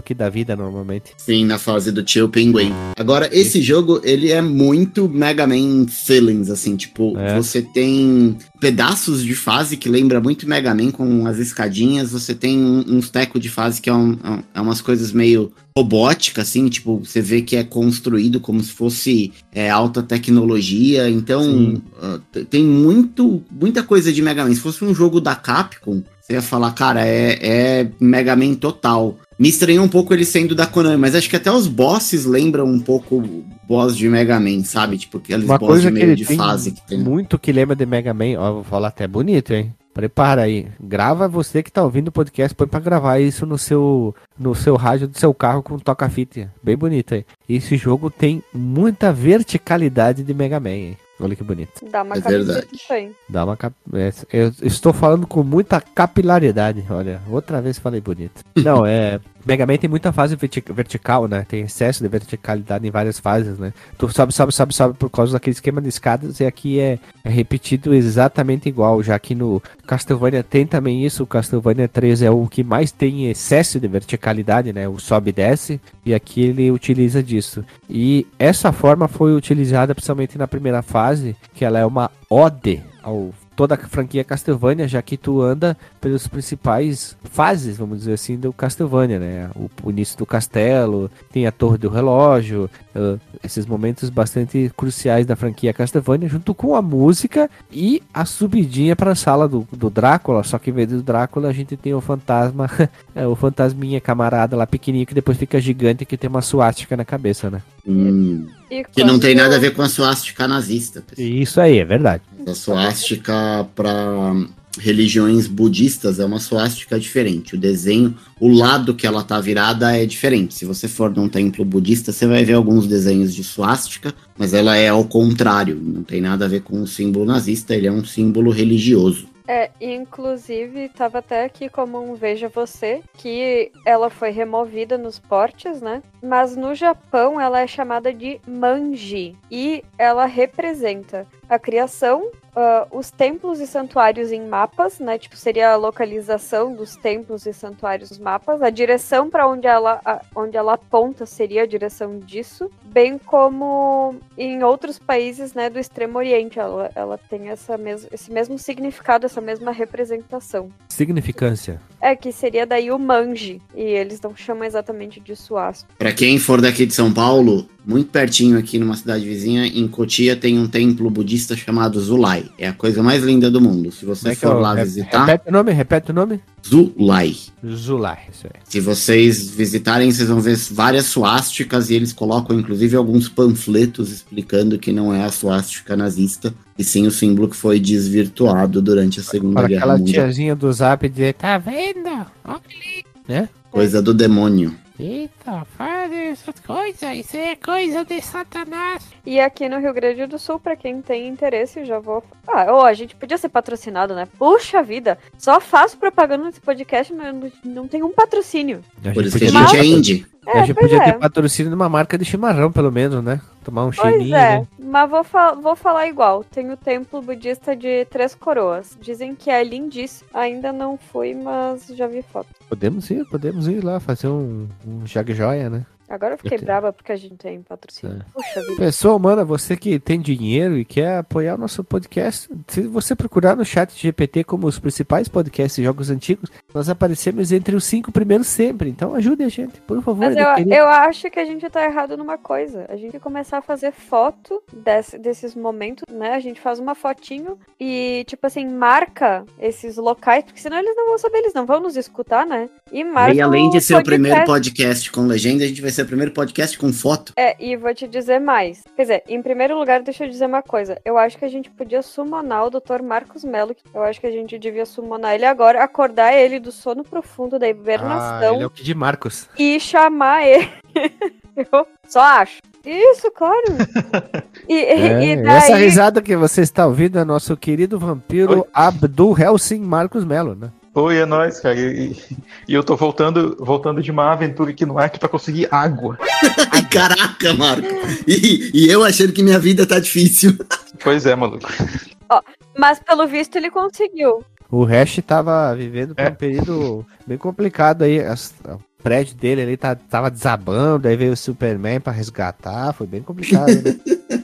que dá vida normalmente. Sim, na fase do tio Pinguim. Agora, esse jogo, ele é muito Mega Man feelings, assim, tipo, É. você tem pedaços de fase que lembra muito Mega Man com as escadinhas, você tem um- uns tecos de fase que é, um- é um- é umas coisas meio robóticas, assim, tipo, você vê que é construído como se fosse é, alta tecnologia, então Sim. t- tem muito, muita coisa de Mega Man. Se fosse um jogo da Capcom, você ia falar, cara, é, é Mega Man total. Me estranhou um pouco ele sendo da Konami, mas acho que até os bosses lembram um pouco boss de Mega Man, sabe? Tipo, aqueles Uma boss coisa de que meio de fase que tem. muito que lembra de Mega Man. Ó, vou falar até bonito, hein? Prepara aí. Grava você que tá ouvindo o podcast, põe pra gravar isso no seu no seu rádio do seu carro com toca-fita. Bem bonito aí. Esse jogo tem muita verticalidade de Mega Man, hein? Olha que bonito. Dá uma É verdade. também. Dá uma cap... é, Eu estou falando com muita capilaridade. Olha, outra vez falei bonito. Não, é. Mega Man tem muita fase verti- vertical, né? Tem excesso de verticalidade em várias fases, né? Tu sobe, sobe, sobe, sobe por causa daquele esquema de escadas e aqui é, é repetido exatamente igual. Já que no Castlevania tem também isso, o Castlevania 3 é o que mais tem excesso de verticalidade, né? O sobe e desce, e aqui ele utiliza disso. E essa forma foi utilizada principalmente na primeira fase, que ela é uma ode ao toda a franquia Castlevania, já que tu anda pelos principais fases, vamos dizer assim, do Castlevania, né? O, o início do castelo, tem a torre do relógio, ah, esses momentos bastante cruciais da franquia Castlevania, junto com a música e a subidinha para a sala do, do Drácula, só que em vez do Drácula a gente tem o fantasma, é, o fantasminha camarada lá pequenininho que depois fica gigante que tem uma suástica na cabeça, né? Hum, que não tem nada a ver com a suástica nazista. pessoal. Isso aí, é verdade. A suástica para religiões budistas é uma suástica diferente. O desenho, o lado que ela tá virada é diferente. Se você for num templo budista, você vai ver alguns desenhos de suástica, mas ela é ao contrário. Não tem nada a ver com o símbolo nazista, ele é um símbolo religioso. É, inclusive, tava até aqui como um Veja Você, que ela foi removida nos portes, né? Mas no Japão ela é chamada de manji. E ela representa a criação, ah, os templos e santuários em mapas, né? Tipo, seria a localização dos templos e santuários nos mapas. A direção para onde ela, a- onde ela aponta seria a direção disso. Bem como em outros países, né, do Extremo Oriente. Ela, ela tem essa mes esse mesmo significado, essa mesma representação. Significância. É, que seria daí o manji. E eles não chamam exatamente de suaço. Para quem for daqui de São Paulo, muito pertinho aqui numa cidade vizinha, em Cotia tem um templo budista chamado Zulai. É a coisa mais linda do mundo. Se você é que for é lá re- visitar, Repete o nome, repete o nome. Zulai. Zulai, isso aí. Se vocês visitarem, vocês vão ver várias suásticas e eles colocam inclusive alguns panfletos explicando que não é a suástica nazista, e sim o símbolo que foi desvirtuado durante a Segunda Para Guerra aquela Mundial. tiazinha do zap dizer, tá vendo? Olha ali, né? Coisa do demônio. Eita, faz essas coisas, isso é coisa de satanás. E aqui no Rio Grande do Sul, pra quem tem interesse, já vou. Ah, ô, a gente podia ser patrocinado, né? Puxa vida! Só faço propaganda nesse podcast, não, não tem um patrocínio. A Por gente isso que a gente é indie. A gente podia é. ter patrocínio numa marca de chimarrão, pelo menos, né? Tomar um Pois chininho, é, né? mas vou, vou falar igual. Tem o templo budista de Três Coroas. Dizem que é lindíssimo. Ainda não fui, mas já vi foto. Podemos ir, podemos ir lá fazer um, um joia, né? Agora eu fiquei Eu te- brava porque a gente tem patrocínio. É. Puxa vida. Pessoa humana, você que tem dinheiro e quer apoiar o nosso podcast, se você procurar no chat GPT como os principais podcasts de jogos antigos, nós aparecemos entre os cinco primeiros sempre. Então ajude a gente, por favor. Mas de eu, querer- eu acho que a gente tá errado numa coisa. A gente tem que começar a fazer foto desse- desses momentos, né? A gente faz uma fotinho e, tipo assim, marca esses locais, porque senão eles não vão saber, eles não vão nos escutar, né? E marca. E além de ser o primeiro podcast com legenda, a gente vai ser o primeiro podcast com foto. É, e vou te dizer mais. Quer dizer, em primeiro lugar, deixa eu dizer uma coisa. Eu acho que a gente podia summonar o Dr. Marcos Mello. Eu acho que a gente devia summonar ele agora, acordar ele do sono profundo da Ah, hibernação ele é o Kid Marcos. e chamar ele. eu só acho. Isso, claro. E, É, e Essa daí. risada que você está ouvindo é nosso querido vampiro. Abdul Helsing Marcos Mello, né? Oi, é nóis, cara. E, e eu tô voltando, voltando de uma aventura aqui no Acre pra conseguir água. Ai, caraca, Marco. E, e eu achando que minha vida tá difícil. Pois é, maluco. Mas pelo visto ele conseguiu. O Hash tava vivendo por É. um período bem complicado aí. As- o prédio dele ali tá, tava desabando, aí veio o Superman pra resgatar. Foi bem complicado, né?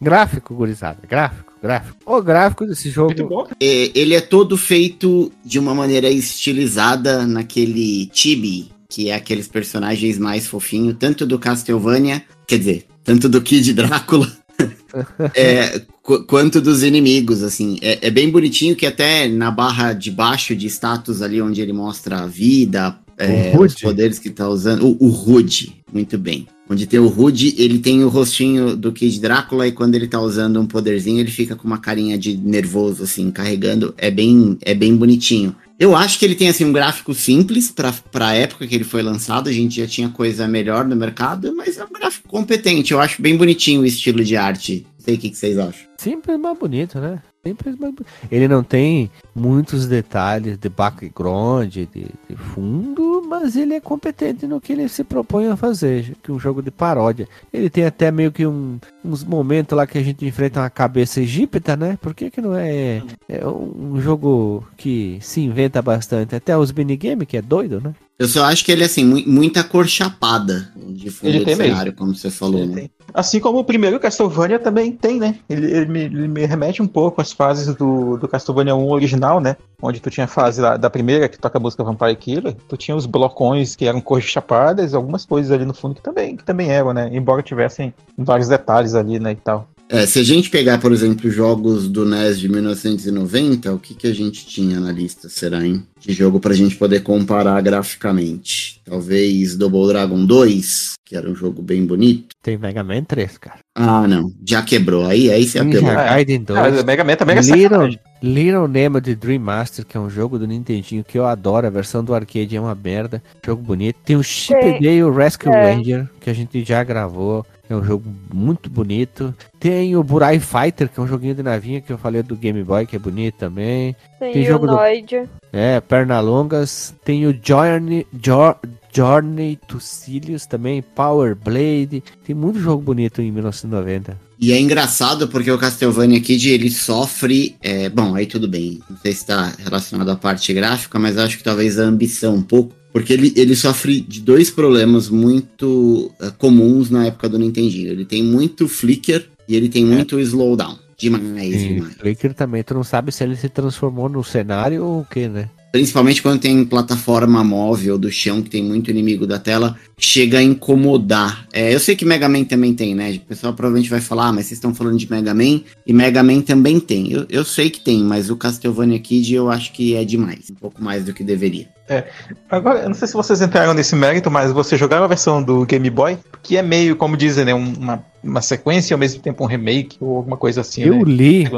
gráfico, gurizada. Gráfico, gráfico. O gráfico desse jogo. Muito bom. É, ele é todo feito de uma maneira estilizada naquele chibi, que é aqueles personagens mais fofinhos, tanto do Castlevania, quer dizer, tanto do Kid Drácula, é, qu- quanto dos inimigos, assim. É, é bem bonitinho que até na barra de baixo de status ali, onde ele mostra a vida, é, os poderes que tá usando, o, o HUD, muito bem. Onde tem o HUD, ele tem o rostinho do Kid Drácula e quando ele tá usando um poderzinho, ele fica com uma carinha de nervoso, assim, carregando. É bem, é bem bonitinho. Eu acho que ele tem, assim, um gráfico simples pra, pra época que ele foi lançado. A gente já tinha coisa melhor no mercado, mas é um gráfico competente. Eu acho bem bonitinho o estilo de arte. Não sei o que, que vocês acham. Simples, mas bonito, né? Sempre mais... Ele não tem muitos detalhes de background, de, de, fundo, mas ele é competente no que ele se propõe a fazer, que é um jogo de paródia. Ele tem até meio que um, uns momentos lá que a gente enfrenta uma cabeça egípta, né? Por que, que não é, é um jogo que se inventa bastante? Até os minigame, que é doido, né? Eu só acho que ele é assim, muita cor chapada de fundo ele do cenário, como você falou, ele né? Tem. Assim como o primeiro Castlevania também tem, né? Ele, ele, me, ele, me, remete um pouco às fases do, do Castlevania 1 original, né? Onde tu tinha a fase lá, da primeira, que toca a música Vampire Killer, tu tinha os blocões que eram cores chapadas, algumas coisas ali no fundo que também, que também eram, né? Embora tivessem vários detalhes ali, né, e tal. É, se a gente pegar, por exemplo, jogos do NES de 1990, o que, que a gente tinha na lista, será, hein? De jogo pra gente poder comparar graficamente. Talvez Double Dragon 2, que era um jogo bem bonito. Tem Mega Man 3, cara. Ah, não. Já quebrou. Aí, aí você apelou. Gaiden 2. Ah, Mega Man também é Little, Little Nemo de Dream Master, que é um jogo do Nintendinho que eu adoro. A versão do arcade é uma merda. Jogo bonito. Tem o Chip Day Rescue é. Ranger, que a gente já gravou. É um jogo muito bonito. Tem o Burai Fighter, que é um joguinho de navinha que eu falei do Game Boy, que é bonito também. Tem, Tem o jogo Noid. Do... É, Pernalongas. Tem o Journey, jo... Journey to Silius também, Power Blade. Tem muito jogo bonito em 1990. E é engraçado porque o Castlevania Kid ele sofre. É, bom, aí tudo bem. Não sei se está relacionado à parte gráfica, mas acho que talvez a ambição um pouco porque ele, ele sofre de dois problemas muito uh, comuns na época do Nintendinho. Ele tem muito flicker e ele tem é. muito slowdown. Demais, Sim, demais. Flicker também, tu não sabe se ele se transformou no cenário ou o que, né? Principalmente quando tem plataforma móvel do chão, que tem muito inimigo da tela, chega a incomodar. É, eu sei que Mega Man também tem, né? O pessoal provavelmente vai falar, ah, mas vocês estão falando de Mega Man, e Mega Man também tem. Eu, eu sei que tem, mas o Castlevania Kid eu acho que é demais. Um pouco mais do que deveria. É. Agora, eu não sei se vocês entraram nesse mérito, mas você jogaram a versão do Game Boy, que é meio, como dizem, né? Uma, uma sequência e ao mesmo tempo um remake ou alguma coisa assim. Eu né? li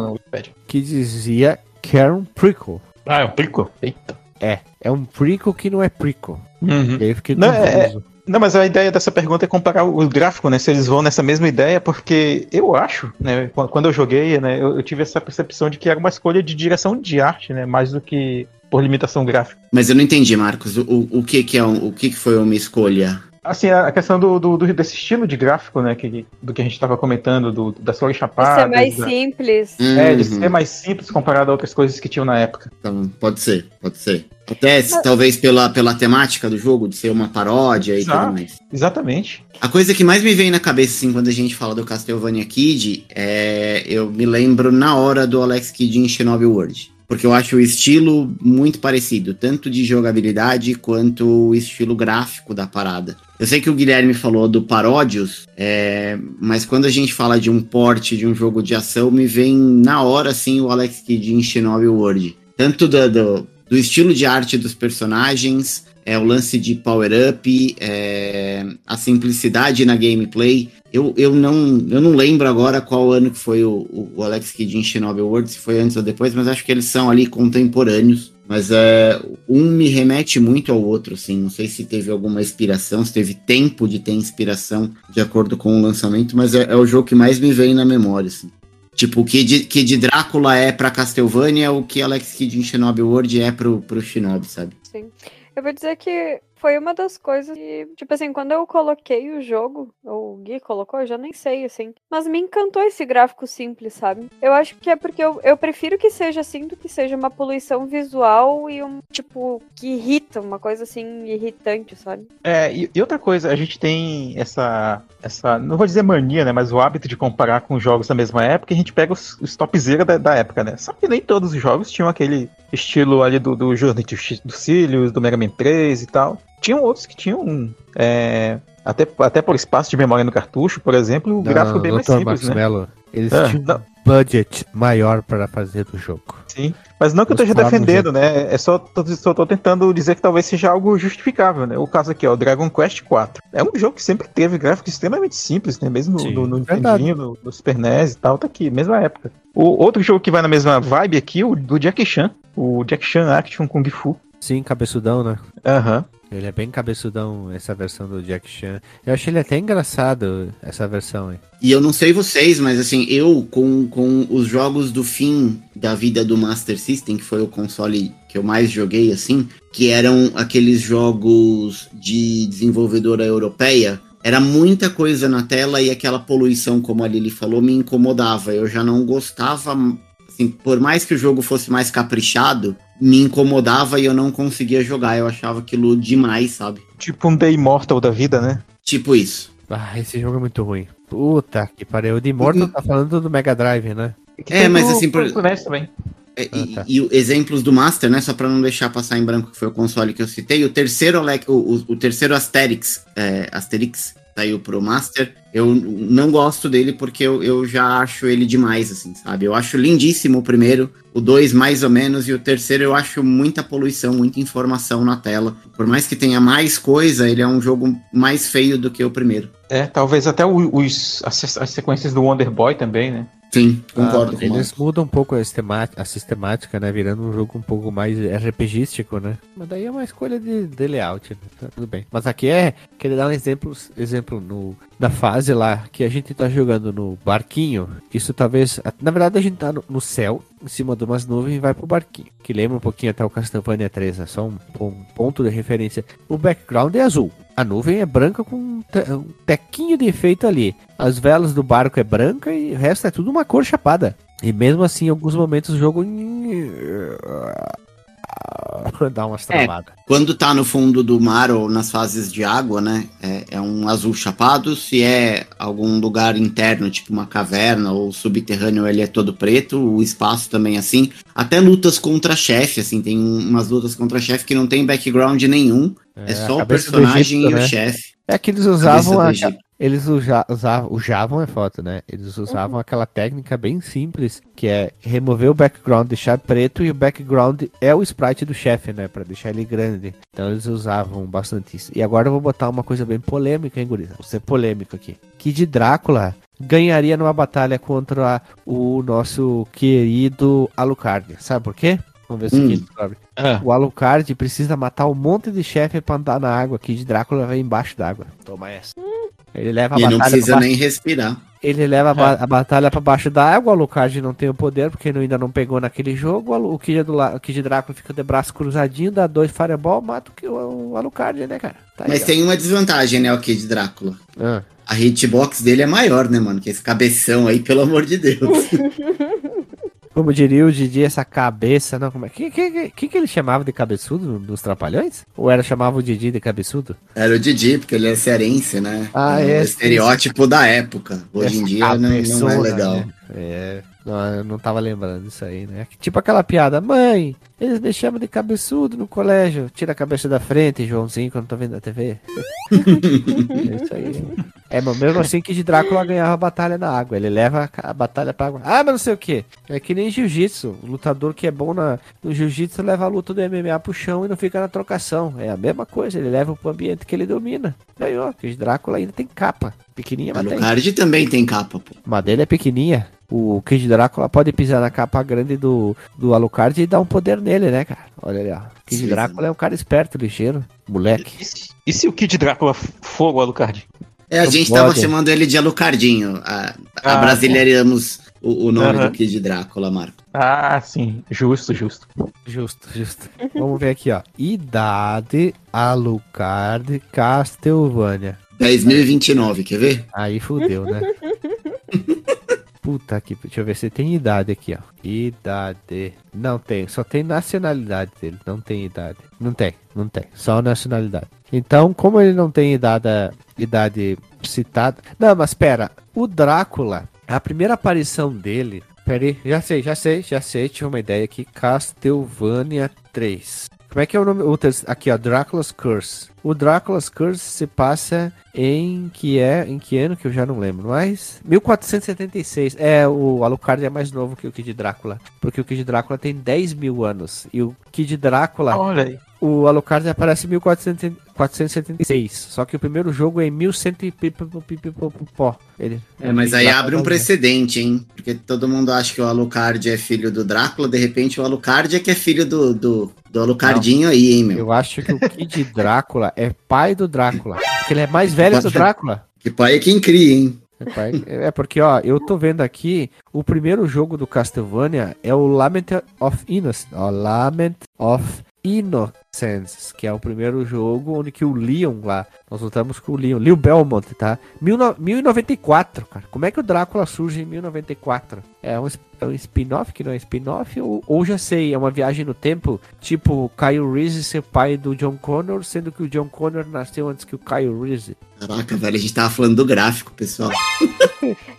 que dizia que era um prequel. Ah, é um prequel? Eita. É, é um prequel que não é prequel. Uhum. E aí eu fiquei não, é, é, não, mas a ideia dessa pergunta é comparar o gráfico, né? Se eles vão nessa mesma ideia, porque eu acho, né? Quando eu joguei, né? Eu, eu tive essa percepção de que era uma escolha de direção de arte, né? Mais do que por limitação gráfica. Mas eu não entendi, Marcos. O, o que que é um, o que que foi uma escolha? Assim, a questão do, do, do, desse estilo de gráfico, né, que, do que a gente estava comentando, do, das cores chapadas. De ser mais da... simples. É, de ser mais simples comparado a outras coisas que tinham na época. Então, pode ser, pode ser. Até Mas... talvez pela, pela temática do jogo, de ser uma paródia e Exato, tudo mais. Exatamente. A coisa que mais me vem na cabeça, assim, quando a gente fala do Castlevania Kid, é. Eu me lembro na hora do Alex Kidd em Shinobi World porque eu acho o estilo muito parecido, tanto de jogabilidade quanto o estilo gráfico da parada. Eu sei que o Guilherme falou do Paródios, é, mas quando a gente fala de um porte de um jogo de ação, me vem na hora assim o Alex Kidd em Shinobi World. Tanto do, do, do estilo de arte dos personagens, é, o lance de power-up, é, a simplicidade na gameplay. Eu, eu, não, eu não lembro agora qual ano que foi o, o Alex Kidd em Shinobi World, se foi antes ou depois, mas acho que eles são ali contemporâneos. Mas é, um me remete muito ao outro, assim. Não sei se teve alguma inspiração, se teve tempo de ter inspiração de acordo com o lançamento, mas é, é o jogo que mais me vem na memória, assim. Tipo, o que de, Drácula é pra Castlevania, o que Alex Kidd em Shinobi World é pro, pro Shinobi, sabe? Sim. Eu vou dizer que foi uma das coisas que, tipo assim, quando eu coloquei o jogo, ou o Gui colocou, eu já nem sei, assim. Mas me encantou esse gráfico simples, sabe? Eu acho que é porque eu, eu prefiro que seja assim do que seja uma poluição visual e um, tipo, que irrita, uma coisa assim, irritante, sabe? É, e, e outra coisa, a gente tem essa, essa, não vou dizer mania, né, mas o hábito de comparar com jogos da mesma época, a gente pega os, os topzera da, da época, né? Só que nem todos os jogos tinham aquele estilo ali do, do Journey do Cílios, do Mega Man 3 e tal. Tinham outros que tinham. É, até, até por espaço de memória no cartucho, por exemplo, o gráfico bem mais simples, né? Mello, eles ah, tinham não. budget maior para fazer do jogo. Sim, mas não que Os eu esteja defendendo, né? É só tô, só tô tentando dizer que talvez seja algo justificável, né? O caso aqui, ó, Dragon Quest 4. É um jogo que sempre teve gráficos extremamente simples, né? Mesmo Sim, no, no Nintendinho, no, no Super NES e tal, tá aqui, mesma época. O outro jogo que vai na mesma vibe aqui, o do Jack Chan, o Jack Chan Action Kung Fu. Sim, cabeçudão, né? Aham. Uhum. Ele é bem cabeçudão, essa versão do Jack Chan. Eu achei ele até engraçado, essa versão aí. E eu não sei vocês, mas assim, eu com, com os jogos do fim da vida do Master System, que foi o console que eu mais joguei, assim, que eram aqueles jogos de desenvolvedora europeia, era muita coisa na tela e aquela poluição, como a Lili falou, me incomodava. Eu já não gostava, assim, por mais que o jogo fosse mais caprichado, me incomodava e eu não conseguia jogar. Eu achava aquilo demais, sabe? Tipo um The Immortal da vida, né? Tipo isso. Ah, esse jogo é muito ruim. Puta que pariu. O de Immortal tá falando do Mega Drive, né? Que É, tem mas assim, por- pro- NES também. É, Ah, e, tá. e o- exemplos do Master, né? Só pra não deixar passar em branco que foi o console que eu citei. O terceiro, o, o, o terceiro Asterix, é, Asterix saiu pro Master. Eu não gosto dele porque eu, eu já acho ele demais, assim, sabe? Eu acho lindíssimo o primeiro, o dois mais ou menos, e o terceiro eu acho muita poluição, muita informação na tela. Por mais que tenha mais coisa, ele é um jogo mais feio do que o primeiro. É, talvez até os, as, as sequências do Wonder Boy também, né? Sim, concordo Ah, com Eles mudam um pouco a, sistema- a sistemática, né? Virando um jogo um pouco mais RPGístico, né? Mas daí é uma escolha de, de layout, né? Tá tudo bem. Mas aqui é, queria dar um exemplo, exemplo no, na fase lá que a gente tá jogando no barquinho. Isso talvez. Na verdade, a gente tá no, no céu, em cima de umas nuvens e vai pro barquinho. Que lembra um pouquinho até o Castlevania 3, é só um, um ponto de referência. O background é azul. A nuvem é branca com um, te- tequinho de efeito ali. As velas do barco é branca e o resto é tudo uma cor chapada. E mesmo assim, em alguns momentos o jogo dá umas travadas. Quando tá no fundo do mar ou nas fases de água, né? É, é um azul chapado. Se é algum lugar interno, tipo uma caverna ou subterrâneo, ele é todo preto. O espaço também é assim. Até lutas contra chefe, assim, tem umas lutas contra chefe que não tem background nenhum. É, a só o personagem Egito, e né? o chefe. É que eles usavam a. eles uja, usavam, usavam é foto, né? Eles usavam aquela técnica bem simples, que é remover o background, deixar preto e o background é o sprite do chefe, né? Pra deixar ele grande. Então eles usavam bastante isso. E agora eu vou botar uma coisa bem polêmica, hein, gurisa? Vou ser polêmico aqui. Que de Drácula ganharia numa batalha contra o nosso querido Alucard. Sabe por quê? Vamos ver se Hum. aqui descobre. O Alucard precisa matar um monte de chefe pra andar na água aqui de Drácula vai embaixo d'água. Toma essa. Ele leva a E não batalha precisa pra nem respirar. ele leva a, ba- a batalha pra baixo da água, o Alucard não tem o poder, porque ele ainda não pegou naquele jogo. O Kid, do o Kid Drácula fica de braço cruzadinho, dá dois fireball, mata o, que- o, Alucard, né, cara? Tá aí, Mas ó. tem uma desvantagem, né, o Kid Drácula. Ah. A hitbox dele é maior, né, mano? Que esse cabeção aí, pelo amor de Deus. Como diria o Didi, essa cabeça, não, como é? que, que, que, que ele chamava de cabeçudo nos Trapalhões? Ou era chamava o Didi de cabeçudo? Era o Didi, porque ele é cearense, né? Ah, é. é, estereótipo da época. Hoje em dia não, não é legal. né? É, não, eu não tava lembrando disso aí, né? Tipo aquela piada, mãe, eles me chamam de cabeçudo no colégio. Tira a cabeça da frente, Joãozinho, quando tô vendo a TV. é isso aí. É, mas mesmo assim que de Drácula ganhava a batalha na água. Ele leva a batalha pra água. Ah, mas não sei o que. É que nem jiu-jitsu. O lutador que é bom na, no jiu-jitsu leva a luta do MMA pro chão e não fica na trocação. É a mesma coisa. Ele leva pro ambiente que ele domina. Ganhou. Porque de Drácula ainda tem capa. Pequenininha, mas tem. Alucard também tem capa, pô. Mas dele é pequenininha. O Kid Drácula pode pisar na capa grande do, do Alucard e dar um poder nele, né, cara? Olha ali, ó. Kid Sim, Drácula é um cara esperto, ligeiro, moleque. E se, e se o Kid Drácula for o Alucard? É, a gente pode. tava chamando ele de Alucardinho. A, a Ah, brasileiramos o, o nome do Kid Drácula, Marco. Ah, sim. Justo, justo. Justo, justo. Vamos ver aqui, ó. Idade Alucard Castlevania. 10.029, quer ver? Aí fudeu, né? Puta que. Deixa eu ver se tem idade aqui, ó. Idade. Não tem, só tem nacionalidade dele. Não tem idade. Não tem, não tem. Só nacionalidade. Então, como ele não tem idade, idade citada. Não, mas pera. O Drácula, a primeira aparição dele. Pera aí, já sei, já sei, já sei. Tive uma ideia aqui. Castlevania 3. Como é que é o nome? o Aqui, ó, Drácula's Curse. O Drácula's Curse se passa em que é, em que ano que eu já não lembro, mas 1476. É, o Alucard é mais novo que o Kid Drácula, porque o Kid Drácula tem 10 mil anos e o Kid Drácula Olha aí. O Alucard aparece em 1476. Só que o primeiro jogo é em 1100 e pó. Ele, É, mas aí abre um precedente, hein? Porque todo mundo acha que o Alucard é filho do Drácula, de repente o Alucard é que é filho do, do, do Alucardinho aí, hein, meu? Eu acho que o Kid Drácula é pai do Drácula. Porque ele é mais velho do Drácula. Que pai é quem cria, hein? É pai- É porque, ó, eu tô vendo aqui, o primeiro jogo do Castlevania é o Lament of Innocence. Ó, Lament of Innocence, que é o primeiro jogo onde que o Leon lá, nós lutamos com o Leon, Leon Belmont, tá? Mil no- 1094, cara. Como é que o Drácula surge em 1094? É um, é um spin-off que não é spin-off? Ou, ou já sei, é uma viagem no tempo, tipo Kyle Reese ser pai do John Connor, sendo que o John Connor nasceu antes que o Kyle Reese. Caraca, velho, a gente tava falando do gráfico, pessoal.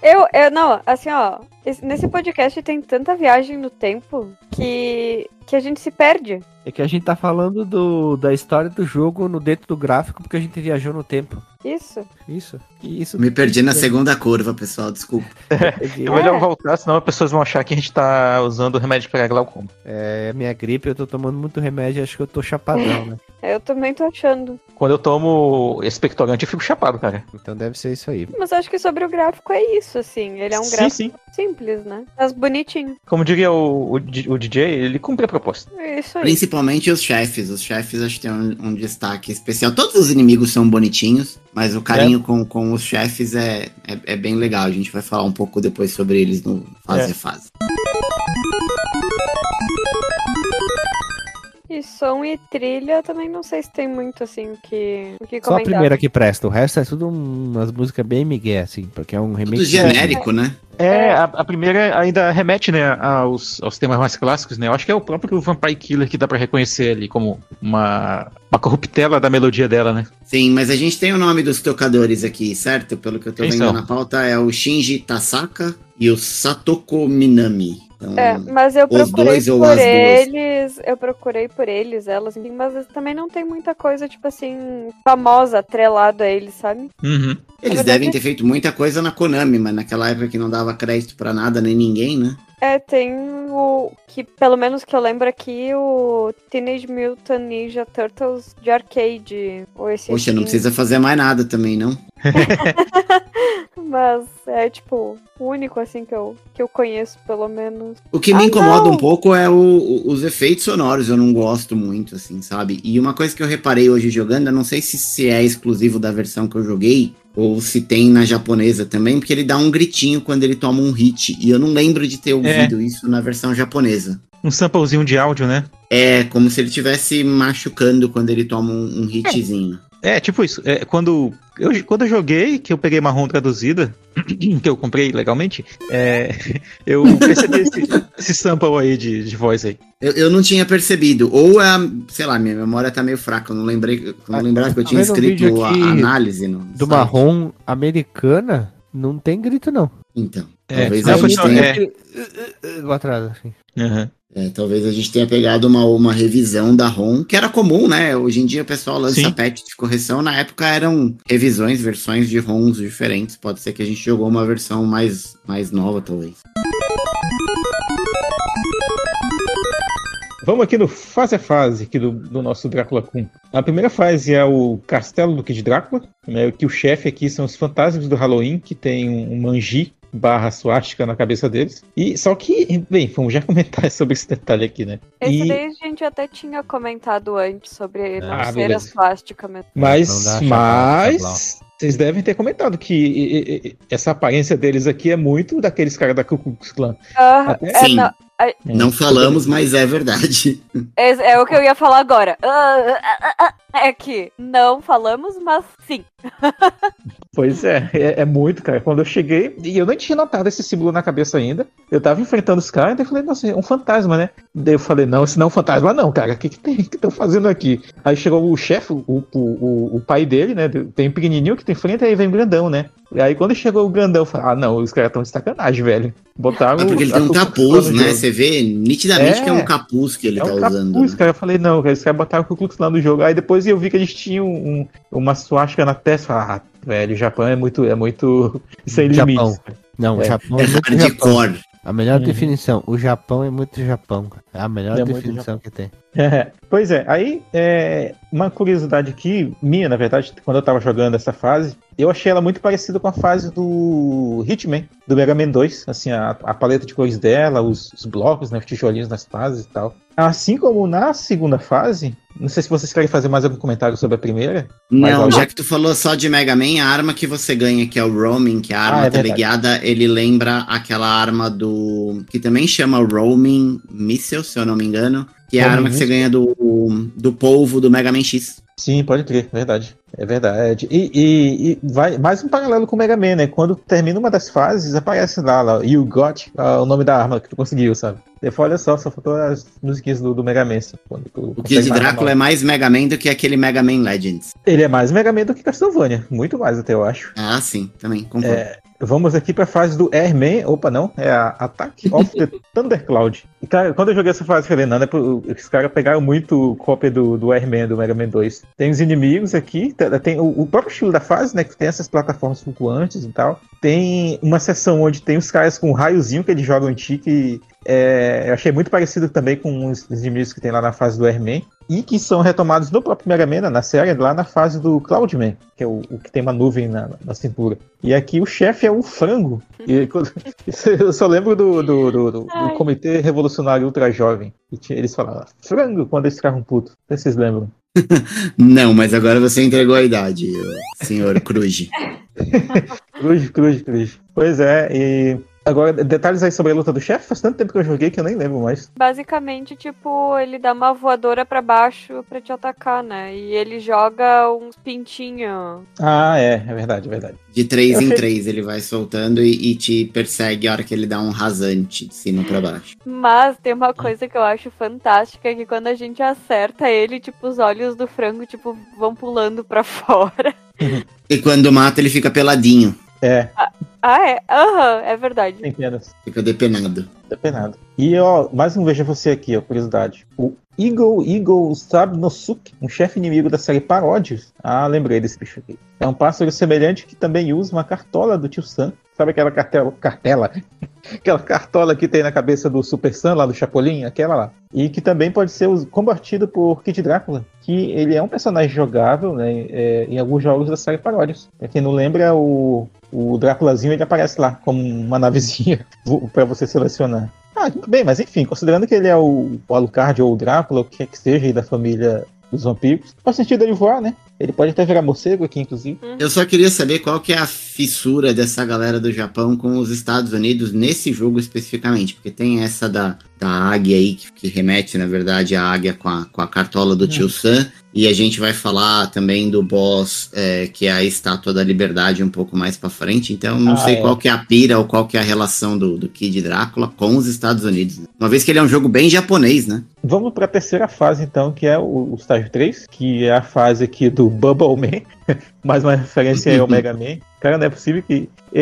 Eu, eu, não, assim, ó, esse- nesse podcast tem tanta viagem no tempo que, que a gente se perde. É que a gente tá falando do, da história do jogo no dentro do gráfico porque a gente viajou no tempo. Isso. Isso. Isso Me perdi na segunda curva, pessoal, desculpa. É melhor voltar, senão as pessoas vão achar que a gente tá usando remédio pra glaucoma. É minha gripe, eu tô tomando muito remédio, acho que eu tô chapadão, né? Eu também tô achando. Quando eu tomo expectorante, eu fico chapado, cara. Então deve ser isso aí. Mas acho que sobre o gráfico é isso, assim. Ele é um sim, gráfico sim. simples, né? Mas bonitinho. Como diria o, o, o DJ, ele cumpre a proposta. É isso aí. Principalmente os chefes. Os chefes acho que tem um, um destaque especial. Todos os inimigos são bonitinhos, mas o carinho com, com os chefes é, é, é bem legal. A gente vai falar um pouco depois sobre eles no fase É. a fase. E som e trilha também não sei se tem muito, assim, o que, o que Só a comentar. primeira que presta, o resto é tudo um- umas músicas bem migué, assim, porque é um remake. Tudo genérico, né? É, a, a primeira ainda remete, né, aos, aos temas mais clássicos, né? Eu acho que é o próprio Vampire Killer que dá pra reconhecer ali como uma, uma corruptela da melodia dela, né? Sim, mas a gente tem o nome dos tocadores aqui, certo? Pelo que eu tô Quem vendo são? na pauta, é o Shinji Tasaka e o Satoko Minami. Então, É, mas eu Os procurei dois ou por as duas? eles, eu procurei por eles, elas, enfim, mas também não tem muita coisa, tipo assim, famosa, atrelado a eles, sabe? Uhum. eles devem ter feito muita coisa na Konami, mas naquela época que não dava crédito pra nada nem ninguém, né? É, tem o que, pelo menos que eu lembro aqui, o Teenage Mutant Ninja Turtles de arcade. Ou esse Poxa, não assim, precisa fazer mais nada também, não? Mas é, tipo, o único, assim, que eu, que eu conheço, pelo menos. O que me Ah, incomoda não. um pouco é o- o- os efeitos sonoros, eu não gosto muito, assim, sabe? E uma coisa que eu reparei hoje jogando, eu não sei se, se é exclusivo da versão que eu joguei, ou se tem na japonesa também, porque ele dá um gritinho quando ele toma um hit. E eu não lembro de ter ouvido isso na versão japonesa. Um samplezinho de áudio, né? É como se ele estivesse machucando quando ele toma um, um hitzinho. É, tipo isso. É, quando, eu, quando eu joguei, que eu peguei marrom traduzida, que eu comprei legalmente, é, eu percebi esse, esse sample aí de, de voz aí. Eu, eu não tinha percebido. Ou é, a- sei lá, minha memória tá meio fraca. Eu não lembrei, não Ah, lembrava que eu tá tinha um escrito a análise no Do site. marrom americana, não tem grito, não. Então, É, talvez não, a gente tenha é. Lá atrás, assim. Uhum. É, talvez a gente tenha pegado uma, uma revisão da ROM, que era comum, né? Hoje em dia o pessoal lança Sim. patch de correção. Na época eram revisões, versões de ROMs diferentes. Pode ser que a gente jogou uma versão mais, mais nova, talvez. Vamos aqui no fase a fase aqui do, do nosso Drácula Kun. A primeira fase é o Castelo do Kid Drácula, né, que o chefe aqui são os fantasmas do Halloween, que tem um, um manji barra suástica na cabeça deles. E só que, bem, vamos já comentar sobre esse detalhe aqui, né? Esse E- daí a gente até tinha comentado antes sobre não Ah, ser as plásticas mesmo. Mas, dá mas chablau, vocês devem ter comentado que e- e- e- essa aparência deles aqui é muito daqueles caras da Ku Klux Klan. Ah, Até- é, Sim. não, Não falamos, mas é verdade. é, é o que eu ia falar agora. Ah, ah, ah, é que não falamos, mas sim. Pois é, é, é muito, cara. Quando eu cheguei, e eu nem tinha notado esse símbolo na cabeça ainda, eu tava enfrentando os caras, daí eu falei, nossa, é um fantasma, né? Daí eu falei, não, esse não é um fantasma, não, cara, o que que tem que estão fazendo aqui? Aí chegou o chefe, o, o, o, o pai dele, né? Tem um pequenininho que tem frente, aí vem grandão, né? E aí quando chegou o grandão, eu falei, ah, não, os caras estão de sacanagem, velho. Botaram. É porque ele tem um capuz, né? jogo. Você vê nitidamente É. que é um capuz que ele É tá um usando. capuz, né? cara. Eu falei, não, cara, esse cara botaram o Ku Klux Klan no jogo. Aí depois eu vi que eles tinham um, uma suástica na testa. Falei, ah, velho, o Japão é muito, é muito sem Japão. limites. Não, o É. Japão É é hardcore. A melhor Uhum. definição. O Japão é muito Japão. É a melhor É definição que tem. É, pois é, aí é, uma curiosidade aqui, minha, na verdade, quando eu tava jogando essa fase, eu achei ela muito parecida com a fase do Hitman, do Mega Man 2, assim, a, a paleta de cores dela, os, os blocos, né, os tijolinhos nas fases e tal. Assim como na segunda fase, não sei se vocês querem fazer mais algum comentário sobre a primeira. Não, já que tu falou só de Mega Man, a arma que você ganha, que é o Roaming, que é a arma Ah, é verdade. teleguiada, ele lembra aquela arma do. que também chama Roaming Missile, se eu não me engano. Que é a arma que você ganha do, do polvo do Mega Man X. Sim, pode crer, verdade. É verdade. E, e- e vai mais um paralelo com o Mega Man, né? Quando termina uma das fases, aparece lá, lá You Got, ah, o nome da arma que tu conseguiu, sabe? Depois, olha só, só faltou as musiquinhas do, do Mega Man. assim, quando tu O Kid Drácula é mais Mega Man do que aquele Mega Man Legends. Ele é mais Mega Man do que Castlevania. Muito mais até, eu acho. Ah, sim, também, concordo. É, vamos aqui pra fase do Airman. Opa, não. É a Attack of the Thundercloud. E, cara, quando eu joguei essa fase, falei, não, é pro- os caras pegaram muito cópia do, do Airman, do Mega Man 2. Tem os inimigos aqui, tá- tem o, o próprio estilo da fase, né? Que tem essas plataformas flutuantes e tal. Tem uma seção onde tem os caras com um raiozinho que eles jogam em ti, que é, eu achei muito parecido também com os inimigos que tem lá na fase do Airman. E que são retomados no próprio Mega Man, na série, lá na fase do Cloudman, que é o, o que tem uma nuvem na, na cintura. E aqui o chefe é um frango. E quando- eu só lembro do, do, do, do- do. Comitê Revolucionário Ultra Jovem. E tinha- eles falavam frango quando eles ficavam putos. Não sei se vocês lembram. Não, mas agora você entregou a idade, senhor Cruz. Cruz, cruz, cruz. Pois é, e. Agora, detalhes aí sobre a luta do chefe? Faz tanto tempo que eu joguei que eu nem lembro mais. Basicamente, tipo, ele dá uma voadora pra baixo pra te atacar, né? E ele joga uns pintinhos. Ah, é, é verdade, é verdade. De três Eu em achei- três ele vai soltando e, e te persegue a hora que ele dá um rasante de cima pra baixo. Mas tem uma coisa que eu acho fantástica, que quando a gente acerta ele, tipo, os olhos do frango, tipo, vão pulando pra fora. E quando mata, ele fica peladinho, É, Ah, é? Aham, é verdade. tem penas. fica depenado. Depenado. E, ó, mais um veja você aqui, ó, curiosidade. O Eagle Eagle Sabnosuke, um chefe inimigo da série Paródios. Ah, lembrei desse bicho aqui. É um pássaro semelhante que também usa uma cartola do tio Sam. Sabe aquela cartela? Cartela? aquela cartola que tem na cabeça do Super Sam, lá do Chapolin? Aquela lá. E que também pode ser combatido por Kid Drácula. Que ele é um personagem jogável, né? é, em alguns jogos da série Paródios. Pra quem não lembra, o, o Dráculazinho ele aparece lá como uma navezinha para você selecionar. Ah, bem, mas enfim, considerando que ele é o, Alucard ou o Drácula, o que quer que seja aí da família dos vampiros, faz sentido ele voar, né? Ele pode até virar morcego aqui, inclusive. Eu só queria saber qual que é a fissura dessa galera do Japão com os Estados Unidos nesse jogo especificamente, porque tem essa da, da águia aí, que, que remete, na verdade, à águia com a, com a cartola do tio Sam, e a gente vai falar também do boss, é, que é a Estátua da Liberdade um pouco mais pra frente, então não Ah, sei é. qual que é a pira ou qual que é a relação do, do Kid Drácula com os Estados Unidos. né? Uma vez que ele é um jogo bem japonês, né? Vamos para a terceira fase, então, que é o, o estágio 3, que é a fase aqui do Bubble Man. Mais uma referência ao Mega Man. Cara, não é possível que. é,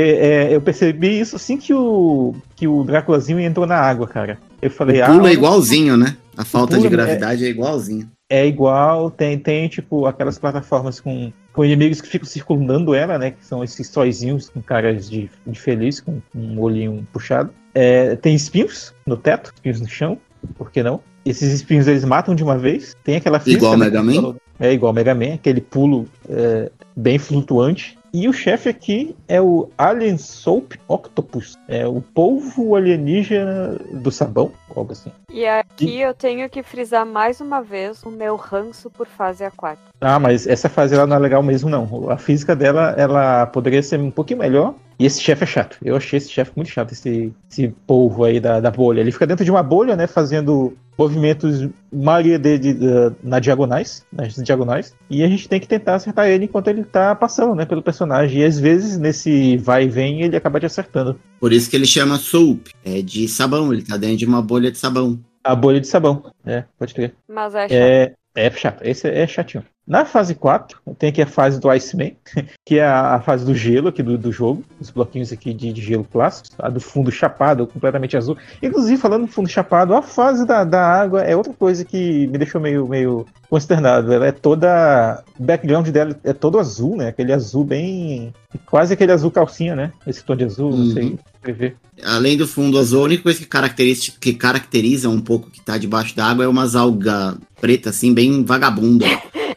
é, eu percebi isso assim que o, que o Dráculazinho entrou na água, cara. Eu falei, o ah, pulo é olha- igualzinho, né? A falta de é- gravidade é igualzinho. é igual, tem, tem tipo aquelas plataformas com, com inimigos que ficam circundando ela, né? Que são esses sóizinhos com caras de, de feliz, com um olhinho puxado. É, tem espinhos no teto, espinhos no chão, por que não? Esses espinhos eles matam de uma vez. Tem aquela física, Igual né, Mega Man? É igual Mega Man, aquele pulo é, bem flutuante. E o chefe aqui é o Alien Soap Octopus. É o polvo alienígena do sabão, algo assim. E aqui eu tenho que frisar mais uma vez o meu ranço por fase aquática. Ah, mas essa fase ela não é legal mesmo, não. A física dela, ela poderia ser um pouquinho melhor. E esse chefe é chato. Eu achei esse chefe muito chato, esse, esse polvo aí da, da bolha. Ele fica dentro de uma bolha, né? Fazendo movimentos maioria de, de, de- na diagonais, nas diagonais. E a gente tem que tentar acertar ele enquanto ele tá passando, né? Pelo personagem. E às vezes, nesse vai e vem, ele acaba te acertando. Por isso que ele chama soap. É de sabão, ele tá dentro de uma bolha de sabão. A bolha de sabão. É, pode crer. Mas é chato. É, é chato. Esse é chatinho. Na fase 4, tem aqui a fase do Iceman, que é a fase do gelo aqui do, do jogo, os bloquinhos aqui de, de gelo clássicos, a do fundo chapado, completamente azul. Inclusive, falando do fundo chapado, a fase da, da água é outra coisa que me deixou meio, meio consternado. Ela é toda. O background dela é todo azul, né? Aquele azul bem. Quase aquele azul calcinha, né? Esse tom de azul, não sei Uhum. escrever. Além do fundo azul, a única coisa que caracteriza, que caracteriza um pouco que tá debaixo da água é umas algas pretas, assim, bem vagabunda.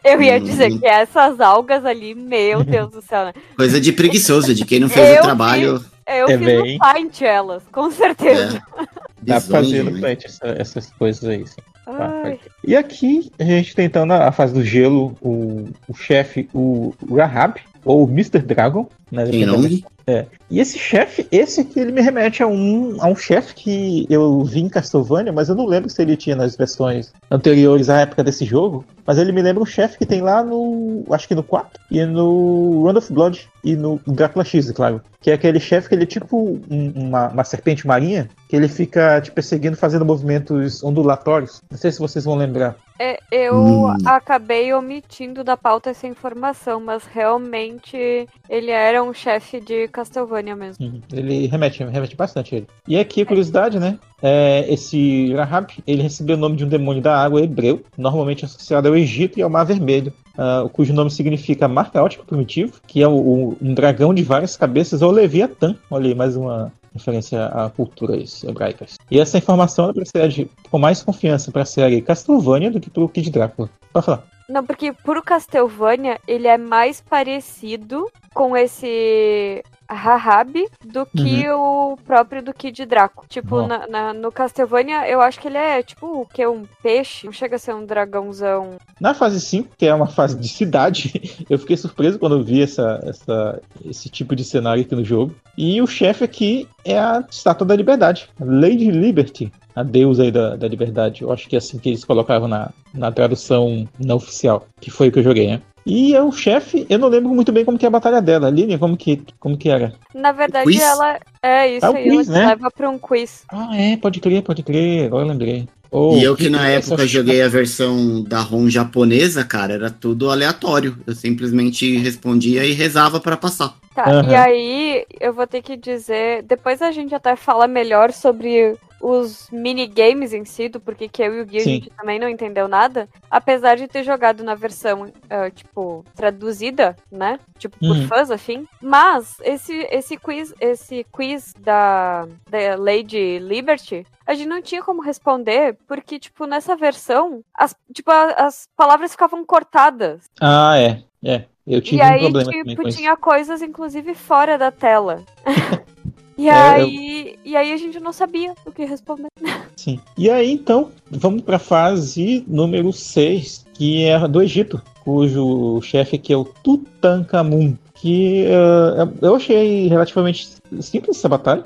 Eu ia Hum. dizer que essas algas ali, meu Deus do céu, né? Coisa de preguiçoso, de quem não fez Eu o trabalho. Eu É fiz bem. no Paint elas, com certeza. É, Dá pra fazer no demais. Plant essa- essas coisas aí, sim. Tá. E aqui a gente tem então na fase do gelo o, o chefe, o Rahab, ou Mr. Dragon, né? Tem dependendo nome? E esse chefe, esse aqui, ele me remete a um, a um chefe que eu vi em Castlevania, mas eu não lembro se ele tinha nas versões anteriores à época desse jogo. Mas ele me lembra um chefe que tem lá no. Acho que no 4 e no Run of Blood e no Drácula X, é claro. Que é aquele chefe que ele é tipo um- uma, uma serpente marinha, que ele fica te perseguindo fazendo movimentos ondulatórios. Não sei se vocês vão lembrar. é, eu Hum. acabei omitindo da pauta essa informação, mas realmente ele era um chefe de Castlevania mesmo. Uhum. Ele remete, remete bastante a ele. E aqui a curiosidade, né? É, esse Rahab, ele recebeu o nome de um demônio da água hebreu, normalmente associado ao Egito e ao Mar Vermelho, ah, cujo nome significa mar caótico primitivo, que é o- o- um dragão de várias cabeças, ou Leviatã. Olha aí, mais uma referência a culturas hebraicas. E essa informação ela com mais confiança para a série Castlevania do que para o Kid Drácula. Pode falar. Não, porque pro Castlevania ele é mais parecido com esse Rahab do que o próprio do Kid Draco. Tipo, na, na- no Castlevania eu acho que ele é tipo o que? Um peixe? Não chega a ser um dragãozão. Na fase 5, que é uma fase de cidade, eu fiquei surpreso quando eu vi essa, essa- esse tipo de cenário aqui no jogo. E o chefe aqui é a Estátua da Liberdade, a Lady Liberty, a deusa aí da, da liberdade. Eu acho que é assim que eles colocavam na, na tradução não oficial, que foi o que eu joguei, né? E é o chefe, eu não lembro muito bem como que é a batalha dela. Lilian, como que, como que era? Na verdade, quiz? ela. É isso É aí, quiz, ela né? leva pra um quiz. Ah, é, pode crer, pode crer, agora eu lembrei. Oh, E eu que na essa- época joguei a versão da ROM japonesa, cara, era tudo aleatório. Eu simplesmente respondia e rezava pra passar. Tá, Aham. e aí eu vou ter que dizer. Depois a gente até fala melhor sobre os minigames em si, do porquê que eu e o Gui a gente também não entendeu nada. Apesar de ter jogado na versão, ah, tipo, traduzida, né? Tipo, por Uhum. fãs, afim. Mas esse, esse quiz, esse quiz da, da Lady Liberty. A gente não tinha como responder, porque, tipo, nessa versão, as, tipo, as palavras ficavam cortadas. Ah, é, é. Eu tive E um aí, problema tipo, tinha coisas, inclusive, fora da tela. e, É, eu- aí, e aí a gente não sabia o que responder. Sim. E aí, então, vamos para a fase número 6, que é a do Egito, cujo chefe aqui é o Tutankhamun. Que eh, eu achei relativamente simples essa batalha.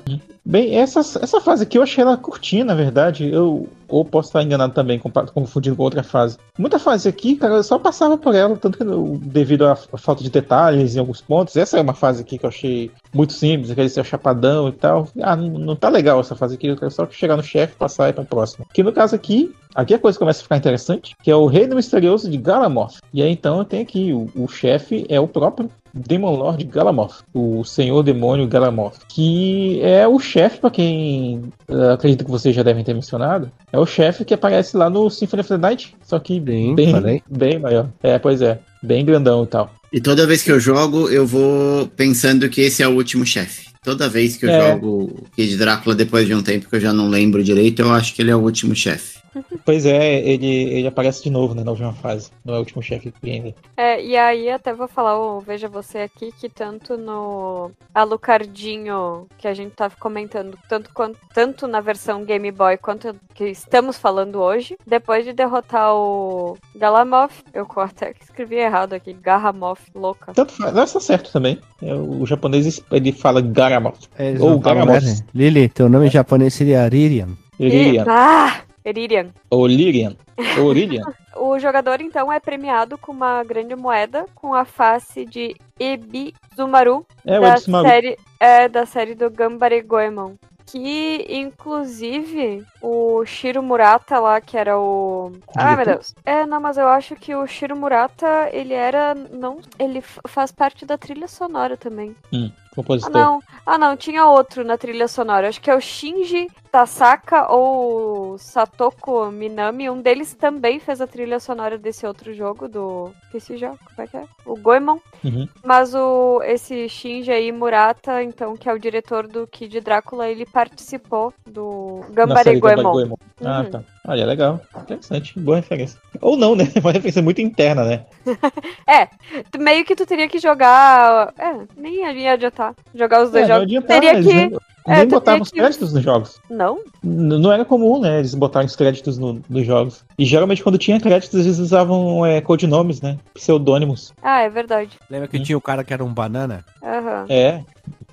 Bem, essa, essa fase aqui eu achei ela curtinha, na verdade. Eu ou posso estar enganado também, confundindo com outra fase. Muita fase aqui, cara, eu só passava por ela, tanto que eu- devido à falta de detalhes em alguns pontos. Essa é uma fase aqui que eu achei muito simples, aquele seu chapadão e tal. Ah, não, não tá legal essa fase aqui, eu quero só chegar no chefe, passar e pra próxima. Que no caso aqui, aqui a coisa começa a ficar interessante, que é o Reino Misterioso de Galamoth. E aí então tenho aqui, o, o chefe é o próprio Demon Lord Galamoth, o Senhor Demônio Galamoth, que é o chefe, para quem acredito que vocês já devem ter mencionado, é o chefe que aparece lá no Symphony of the Night, só que Sim, bem, falei. bem maior. É, pois é, bem grandão e tal. E toda vez que eu jogo, eu vou pensando que esse é o último chefe. Toda vez que eu É. jogo Kid Drácula, depois de um tempo que eu já não lembro direito, eu acho que ele é o último chefe. Pois é, ele, ele aparece de novo né, na última fase, não é o último chefe que ainda. É, e aí até vou falar, ô, veja você aqui, que tanto no Alucardinho, que a gente tava comentando, tanto, quanto, tanto na versão Game Boy quanto que estamos falando hoje, depois de derrotar o Galamoth, eu até escrevi errado aqui, Garramoth, louca. Tanto faz, não, está certo também. É, O japonês ele fala Garamoth. É, Ou Garamoth. né? Lili, teu nome em japonês seria Ririan. Lirian. E- ah, Eririan. Ou Lirian. Ou Lirian. O jogador, então, é premiado com uma grande moeda com a face de Ebizumaru, É o da série é da série do Gambare Goemon. Que, inclusive, o Shiro Murata lá, que era o. Ah, meu? Deus. É, não, mas eu acho que o Shiro Murata, ele era. Não. Ele faz parte da trilha sonora também. Hum, Ah, compositor. não. Ah, não, tinha outro na trilha sonora. Acho que é o Shinji Tasaka ou Satoko Minami. Um deles também fez a trilha sonora desse outro jogo, do. Esse jogo, como é que é? O Goemon. Uhum. Mas o esse Shinji aí Murata, então, que é o diretor do Kid Drácula, ele participou do Na Gambare série Gambare Goemon. Goemon. Ah, Uhum. tá. Olha, legal. Interessante. Boa referência. Ou não, né? Uma referência muito interna, né? Tu- Meio que tu teria que jogar. É, nem ia adiantar. Jogar os dois É, não jogos. adiantava, teria eles que. nem, é, nem botavam os que- créditos nos jogos. Não? N- Não era comum, né? Eles botarem os créditos no- nos jogos. E geralmente quando tinha créditos, eles usavam é, codinomes, né? Pseudônimos. Ah, é verdade. Lembra que Hum. tinha o cara que era um banana? Aham, É.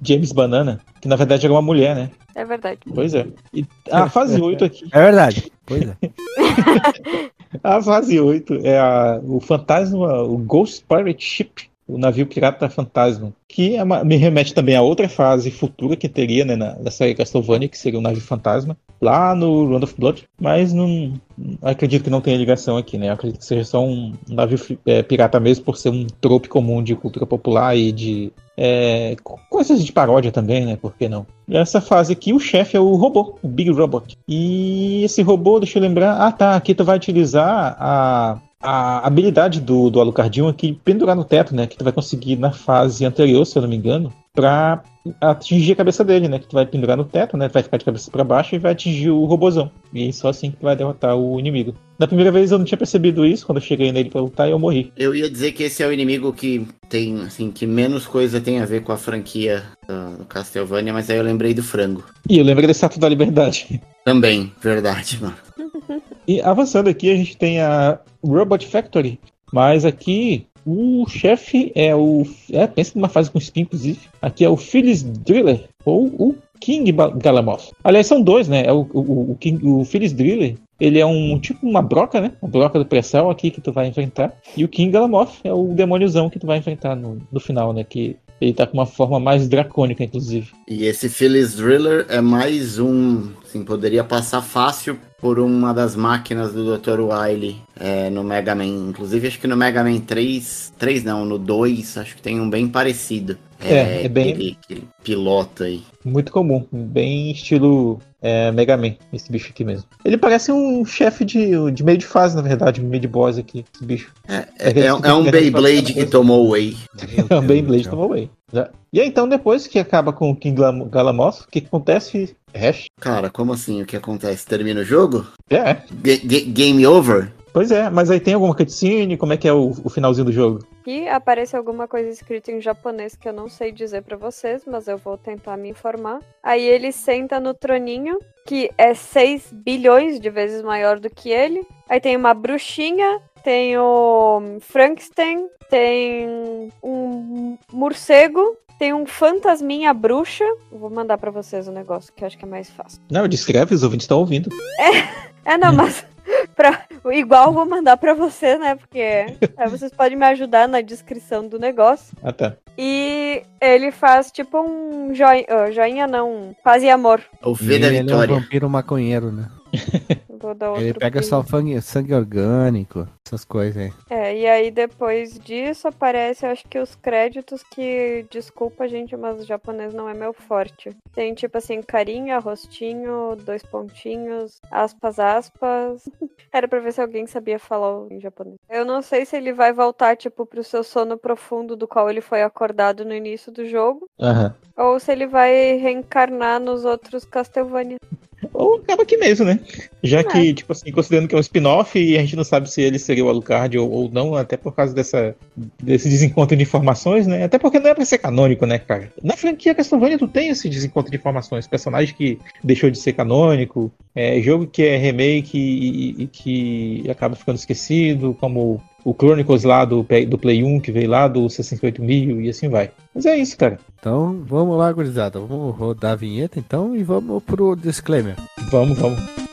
James Banana, que na verdade era uma mulher, né? é verdade. Pois é. E a fase 8 aqui. É verdade. Pois é. A fase 8 é a, o fantasma, o Ghost Pirate Ship, o navio pirata fantasma, que é uma- me remete também a outra fase futura que teria né, na, na série Castlevania, que seria o navio fantasma, lá no Round of Blood, mas não acredito que não tenha ligação aqui, né? Acredito que seja só um navio é, pirata mesmo, por ser um trope comum de cultura popular e de é, co- coisas de paródia também, né? Por que não? Nessa fase aqui, o chefe é o robô, o Big Robot. E esse robô, deixa eu lembrar. Ah, tá. Aqui tu vai utilizar a, a habilidade do, do Alucardinho aqui, pendurar no teto, né? Que tu vai conseguir na fase anterior, se eu não me engano, pra atingir a cabeça dele, né? Que tu vai pendurar no teto, né? Tu vai ficar de cabeça pra baixo e vai atingir o robozão. E só assim que tu vai derrotar o inimigo. Da primeira vez eu não tinha percebido isso, quando eu cheguei nele pra lutar, eu morri. Eu ia dizer que esse é o inimigo que tem, assim, que menos coisa tem a ver com a franquia ah, do Castlevania, mas aí eu lembrei do frango. E eu lembrei da Estátua da Liberdade. Também, verdade, mano. E avançando aqui, a gente tem a Robot Factory. Mas aqui o chefe é o. É, pensa numa fase com spin, inclusive. Aqui é o Phyllis Driller, ou o King Galamoth. Aliás, são dois, né? É o, o, o, King, o Phyllis Driller. Ele é um tipo uma broca, né? Uma broca do pré-sal aqui que tu vai enfrentar. E o King Galamoth é o demôniozão que tu vai enfrentar no, no final, né? Que ele tá com uma forma mais dracônica, inclusive. E esse Phyllis Driller é mais um, assim, poderia passar fácil por uma das máquinas do Dr. Wily é, no Mega Man. Inclusive, acho que no Mega Man 3, 3 não, no 2, acho que tem um bem parecido. É, é bem- Aquele, aquele piloto aí. Muito comum, bem estilo é, Mega Man, esse bicho aqui mesmo. Ele parece um chefe de, de meio de fase, na verdade, um mid boss aqui, esse bicho. É, é, é, que é um Beyblade que tomou away. É um Beyblade tomou away. Já. E aí, então, depois que acaba com o King Galam- Galamoth, o que acontece? Hash? Cara, como assim? O que acontece? Termina o jogo? É, ga- game over? pois é, mas aí tem alguma cutscene? Como é que é o, o finalzinho do jogo? E aparece alguma coisa escrita em japonês que eu não sei dizer pra vocês, mas eu vou tentar me informar. Aí ele senta no troninho, que é 6 bilhões de vezes maior do que ele. Aí tem uma bruxinha, tem o Frankenstein, tem um morcego, tem um fantasminha bruxa. Vou mandar pra vocês o negócio, que eu acho que é mais fácil. Não, descreve, os ouvintes estão ouvindo. É, não, mas pra, igual eu vou mandar pra você, né? Porque aí vocês podem me ajudar na descrição do negócio. Ah, tá. E ele faz tipo um joinha, ah, joinha não, um paz e amor. O V da ele é um Vitória. vampiro maconheiro, né? Vou dar outro Ele pega só sangue, sangue orgânico, essas coisas aí. É, e aí depois disso aparece, acho que os créditos que, desculpa gente, mas o japonês não é meu forte. Tem tipo assim, carinha, rostinho, dois pontinhos, aspas, aspas. Era pra ver se alguém sabia falar em japonês. Eu não sei se ele vai voltar, tipo, pro seu sono profundo do qual ele foi acordado no início do jogo, Aham. ou se ele vai reencarnar nos outros Castlevania. Ou acaba aqui mesmo, né? Já É. que, tipo assim, considerando que é um spin-off e a gente não sabe se ele seria o Alucard ou, ou não, até por causa dessa, desse desencontro de informações, né? Até porque não é pra ser canônico, né, cara? Na franquia Castlevania tu tem esse desencontro de informações. Personagem que deixou de ser canônico, é, jogo que é remake e, e que acaba ficando esquecido, como o Chronicles lá do, do Play 1, que veio lá do 68 mil e assim vai. Mas é isso, cara. Então, vamos lá, gurizada. Vamos rodar a vinheta então e vamos pro disclaimer. Vamos, vamos.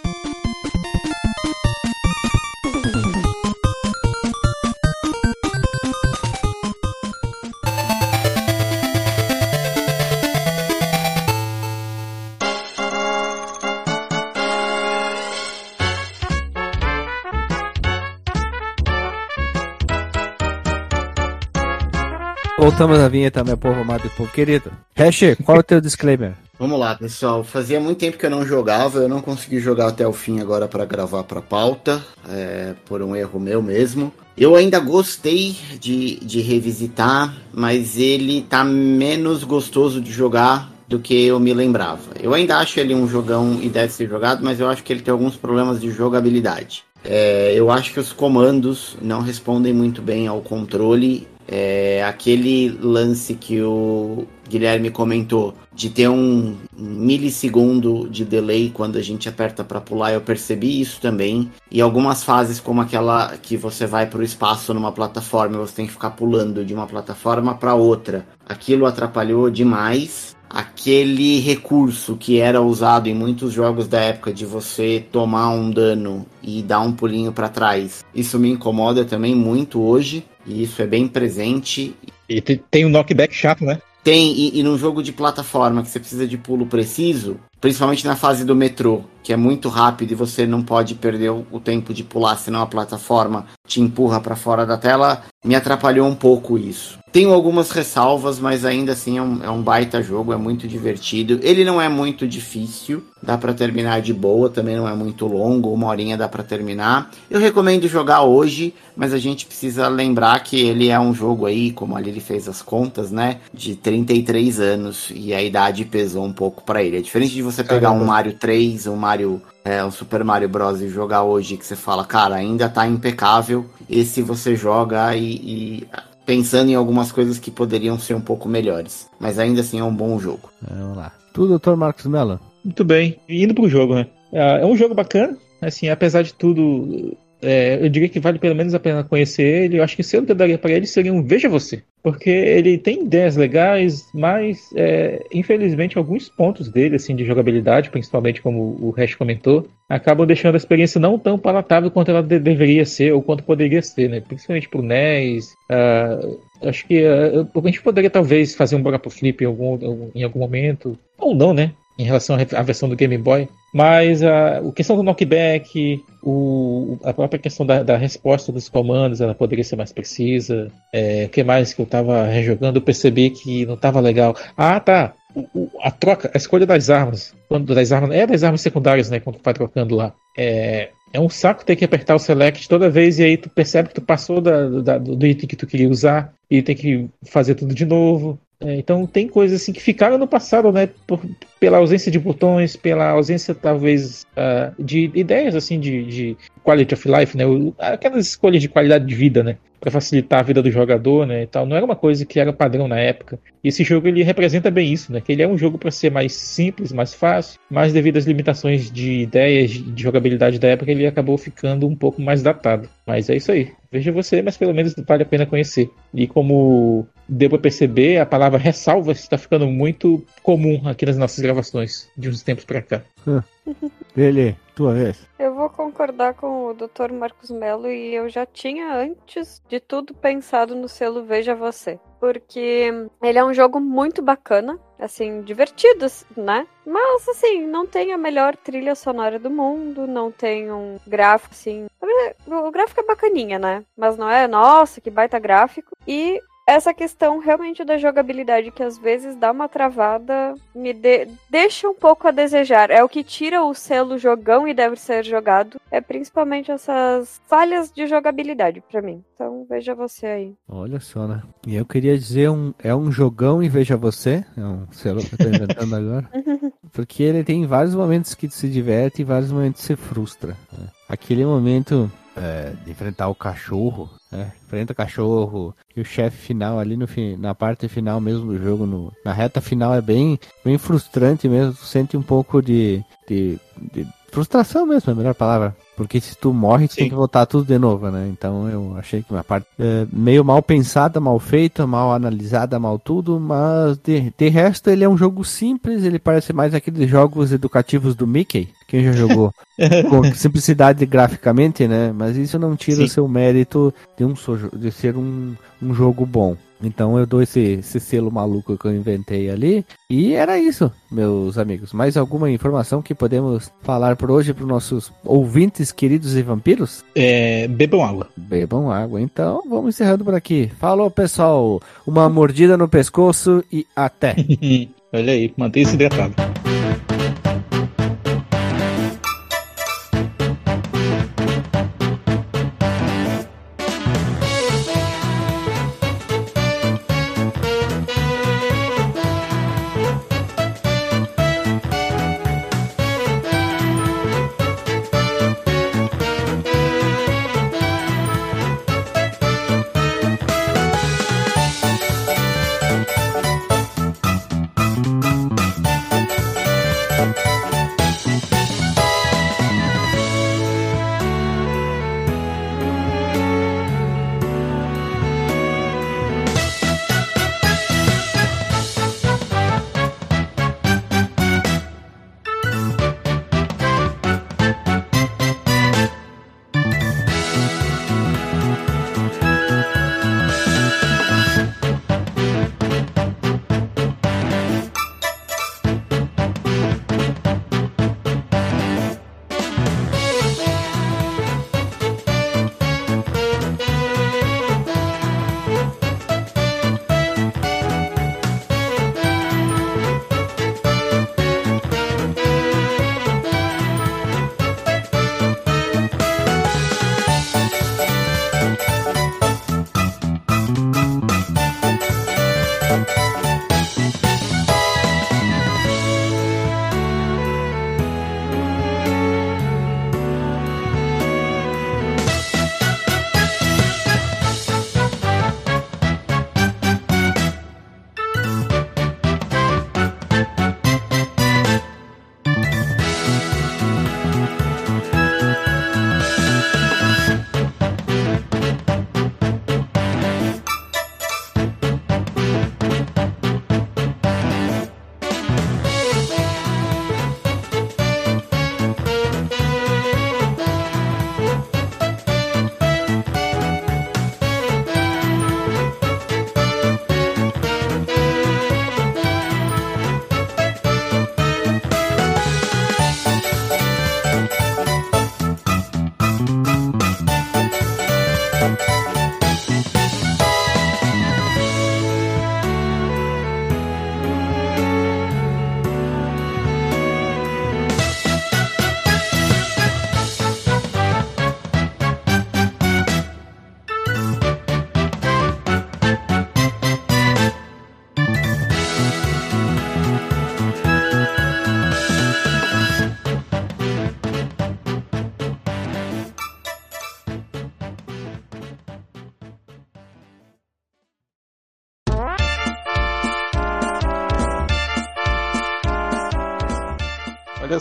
Voltamos à vinheta, meu povo amado e povo querido. Hash, qual é o teu disclaimer? Vamos lá, pessoal. Fazia muito tempo que eu não jogava, eu não consegui jogar até o fim agora para gravar para pauta, é, por um erro meu mesmo. Eu ainda gostei de, de revisitar, mas ele tá menos gostoso de jogar do que eu me lembrava. Eu ainda acho ele um jogão e deve ser jogado, mas eu acho que ele tem alguns problemas de jogabilidade. É, eu acho que os comandos não respondem muito bem ao controle. É, aquele lance que o Guilherme comentou de ter um milissegundo de delay quando a gente aperta para pular, eu percebi isso também. E algumas fases, como aquela que você vai para o espaço numa plataforma, você tem que ficar pulando de uma plataforma para outra. Aquilo atrapalhou demais aquele recurso que era usado em muitos jogos da época de você tomar um dano e dar um pulinho para trás. Isso me incomoda também muito hoje e isso é bem presente. E tem um knockback chato, né? Tem, e, e num jogo de plataforma que você precisa de pulo preciso, principalmente na fase do metrô, que é muito rápido e você não pode perder o, tempo de pular, senão a plataforma te empurra para fora da tela, me atrapalhou um pouco isso. Tenho algumas ressalvas, mas ainda assim é um, é um baita jogo, é muito divertido. Ele não é muito difícil, dá para terminar de boa, também não é muito longo, uma horinha dá para terminar. Eu recomendo jogar hoje, mas a gente precisa lembrar que ele é um jogo aí, como ali ele fez as contas, né, de 33 anos e a idade pesou um pouco para ele. É diferente de você pegar Caramba. um Mario 3, um Mario é, um Super Mario Bros. e jogar hoje que você fala, cara, ainda tá impecável. Esse você joga e, e, pensando em algumas coisas que poderiam ser um pouco melhores. Mas ainda assim é um bom jogo. Vamos lá. Tudo, Dr. Marcos Mello? Muito bem. Indo pro jogo, né? É, é um jogo bacana. Assim, apesar de tudo, é, eu diria que vale pelo menos a pena conhecer ele. Eu acho que que eu daria para ele seria um Veja Você. Porque ele tem ideias legais, mas é, infelizmente alguns pontos dele, assim, de jogabilidade, principalmente como o Hash comentou, acabam deixando a experiência não tão palatável quanto ela de deveria ser ou quanto poderia ser, né? Principalmente pro NES. Uh, acho que uh, a gente poderia talvez fazer um Bora Flip em algum, em algum momento. Ou não, né? Em relação à versão do Game Boy. Mas a, a questão do knockback, o, a própria questão da, da, resposta dos comandos, ela poderia ser mais precisa. É, o que mais que eu estava rejogando, eu percebi que não estava legal. Ah, tá. O, a troca, a escolha das armas. Quando das armas. É das armas secundárias, né? Quando tu vai trocando lá. É, é um saco ter que apertar o select toda vez e aí tu percebe que tu passou da, da, do item que tu queria usar e tem que fazer tudo de novo. É, então tem coisas assim que ficaram no passado, né? Por, pela ausência de botões, pela ausência talvez uh, de ideias assim de, de, quality of life, né? Aquelas escolhas de qualidade de vida, né? Para facilitar a vida do jogador, né? E tal. Não era uma coisa que era padrão na época. E esse jogo ele representa bem isso, né? Que ele é um jogo para ser mais simples, mais fácil, mas devido às limitações de ideias de jogabilidade da época, ele acabou ficando um pouco mais datado. Mas é isso aí. Veja você, mas pelo menos vale a pena conhecer. E como deu para perceber, a palavra ressalva está ficando muito comum aqui nas nossas gravações de uns tempos para cá. Ele, tua vez. Eu vou concordar com o Dr. Marcos Melo e eu já tinha antes de tudo pensado no selo Veja Você. Porque ele é um jogo muito bacana, assim, divertido, né? Mas, assim, não tem a melhor trilha sonora do mundo, não tem um gráfico, assim. O gráfico é bacaninha, né? Mas não é, nossa, que baita gráfico. E essa questão realmente da jogabilidade que às vezes dá uma travada, me de deixa um pouco a desejar. É o que tira o selo jogão e deve ser jogado. É principalmente essas falhas de jogabilidade para mim. Então veja você aí. Olha só, né? E eu queria dizer um é um jogão e veja você. É um selo que eu tô inventando agora. Porque ele tem vários momentos que se diverte e vários momentos que se frustra. Né? Aquele momento é, de enfrentar o cachorro, né? Enfrenta o cachorro e o chefe final ali no fim, na parte final mesmo do jogo, no, na reta final é bem, bem frustrante mesmo. Tu sente um pouco de, de, de frustração mesmo, é a melhor palavra. Porque se tu morre, tu Sim. tem que voltar tudo de novo, né? Então eu achei que uma parte é, meio mal pensada, mal feita, mal analisada, mal tudo, mas de, de resto ele é um jogo simples, ele parece mais aqueles jogos educativos do Mickey, Quem já jogou? Com simplicidade graficamente, né? Mas isso não tira Sim. o seu mérito de, um, de ser um, um jogo bom. Então eu dou esse, esse selo maluco que eu inventei ali. E era isso, meus amigos. Mais alguma informação que podemos falar por hoje para os nossos ouvintes queridos e vampiros? É, bebam água. Bebam água. Então vamos encerrando por aqui. Falou, pessoal. Uma mordida no pescoço e até. Olha aí, mantenha-se hidratado.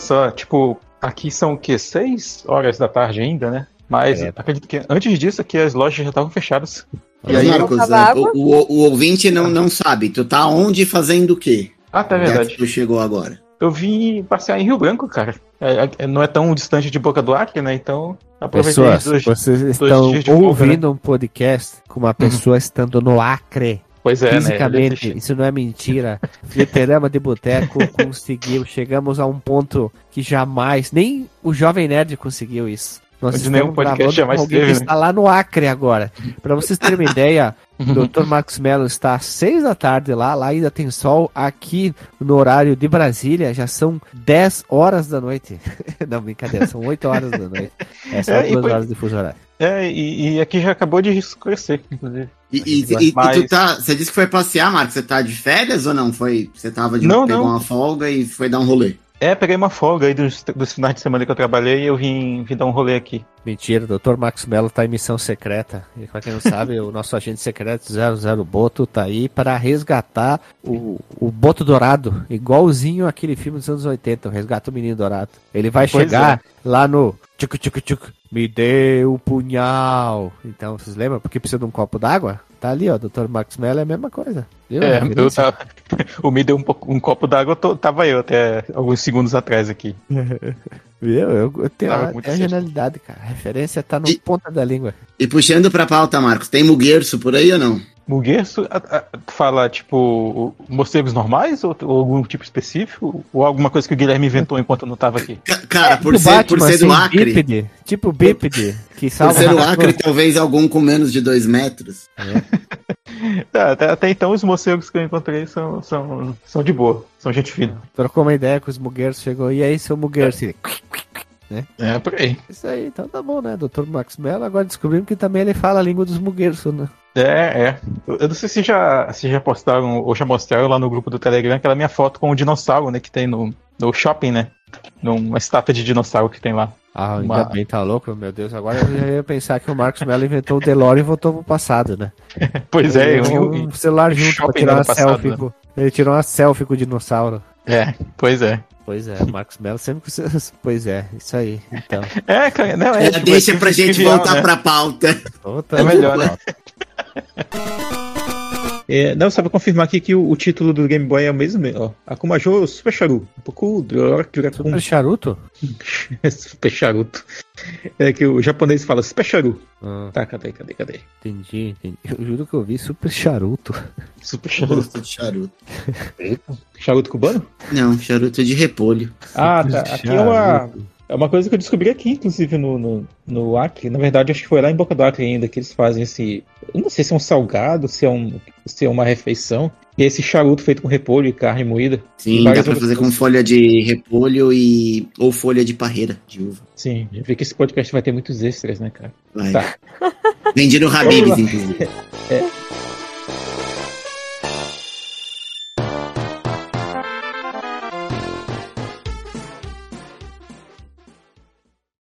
Só, tipo, aqui são o quê? Seis horas da tarde ainda, né? Mas É. acredito que antes disso aqui as lojas já estavam fechadas. E aí, Marcos, é, o, o- o ouvinte não, não sabe. Tu tá onde fazendo o quê? ah, tá Já verdade. que tu chegou agora. Eu vim passear em Rio Branco, cara. É, é- não é tão distante de Boca do Acre, né? Então, aproveitei Pessoas, dois- vocês dois estão dias de folga, ouvindo um podcast com uma pessoa estando no Acre. Pois é, né? Fisicamente, Ele- isso não é mentira. Fliperama de Boteco conseguiu. Chegamos a um ponto que jamais, nem o Jovem Nerd conseguiu isso. Nós Onde nenhum podcast jamais alguém teve, né? está lá no Acre agora. Pra vocês terem uma ideia, o Dr. Marcos Mello está às seis da tarde lá, lá ainda tem sol. Aqui no horário de Brasília já são 10 horas da noite. não, brincadeira, são 8 horas da noite. É só É, duas foi- horas de fuso horário. É, e, e aqui já acabou de escurecer, inclusive. E, e- e- e Mas- tu tá. Você disse que foi passear, Marcos. Você tá de férias ou não? Foi. Você tava de Não, pegou não. uma folga e foi dar um rolê. É, peguei uma folga aí dos, dos finais de semana que eu trabalhei e eu vim, vim dar um rolê aqui. Mentira, o Dr. Max Mello tá em missão secreta. E pra quem não sabe, o nosso agente secreto 00 Boto tá aí para resgatar o, o Boto Dourado, igualzinho aquele filme dos anos 80, o Resgata o Menino Dourado. Ele vai Pois chegar lá no tchuc tchuc tchuc, me dê o punhal. Então, vocês lembram? Porque precisa de um copo d'água? Tá ali, ó, Dr. Max Mello é a mesma coisa. Viu? É, eu Referência. tava, O Me deu um, um copo d'água, eu tô- tava eu até alguns segundos atrás aqui. Viu? Eu, eu tenho Tava a, é a genialidade, cara. A referência tá no E- ponta da língua. E puxando pra pauta, Marcos, tem muguerço por aí ou não? Muguerço, fala, tipo, morcegos normais ou, ou algum tipo específico? Ou alguma coisa que o Guilherme inventou enquanto eu não tava aqui? Ca- Cara, por Do ser, por ser do assim, Acre, Bípede, tipo bípede, que por salva ser do. Acre, talvez algum com menos de dois metros. Tá, até, até então os morcegos que eu encontrei são, são, são de boa, são gente fina. Trocou uma ideia com os mugueiros, chegou, e aí, seu muguerço? Ele, É, por aí. Isso aí, então tá bom, né? Doutor Max Mello, agora descobrimos que também ele fala a língua dos mugueiros, né? É, é. Eu não sei se já, se já postaram ou já mostraram lá no grupo do Telegram aquela minha foto com o dinossauro, né, que tem no, no shopping, né? Numa estátua de dinossauro que tem lá. Ah, ainda Uma- bem, tá louco, meu Deus. Agora eu ia pensar que o Marcos Mello inventou o DeLorean e voltou pro passado, né? Pois é, eu, eu- um celular junto pra tirar uma passado, selfie. né? com- Ele tirou uma selfie com o dinossauro. é, pois é. Pois é, o Marcos Mello sempre com seus... Pois é, isso aí. Então, É, cara, não, é. Tipo, deixa é pra gente trivial, voltar né? pra pauta. outra- É melhor, né? É, não, só pra confirmar aqui que o, o título do Game Boy é o mesmo, ó. Akumajo Super Charu. Um pouco com Super charuto? Super Charuto. É que o japonês fala Super Charu. Ah, Tá, cadê, cadê, cadê? entendi, entendi. Eu juro que eu vi super charuto. Super Charuto. Gosto de charuto. Charuto cubano? Não, charuto de repolho. Ah, tá. Aqui é uma, é uma coisa que eu descobri aqui, inclusive, no, no, no Acre. Na verdade, acho que foi lá em Boca do Acre ainda que eles fazem esse. Eu não sei se é um salgado, se é, um, se é uma refeição. E é esse charuto feito com repolho e carne moída. Sim, dá pra fazer com folha de repolho e ou folha de parreira de uva. Sim, já vi que esse podcast vai ter muitos extras, né, cara? Vai. Tá. Vendi no Habib's, inclusive.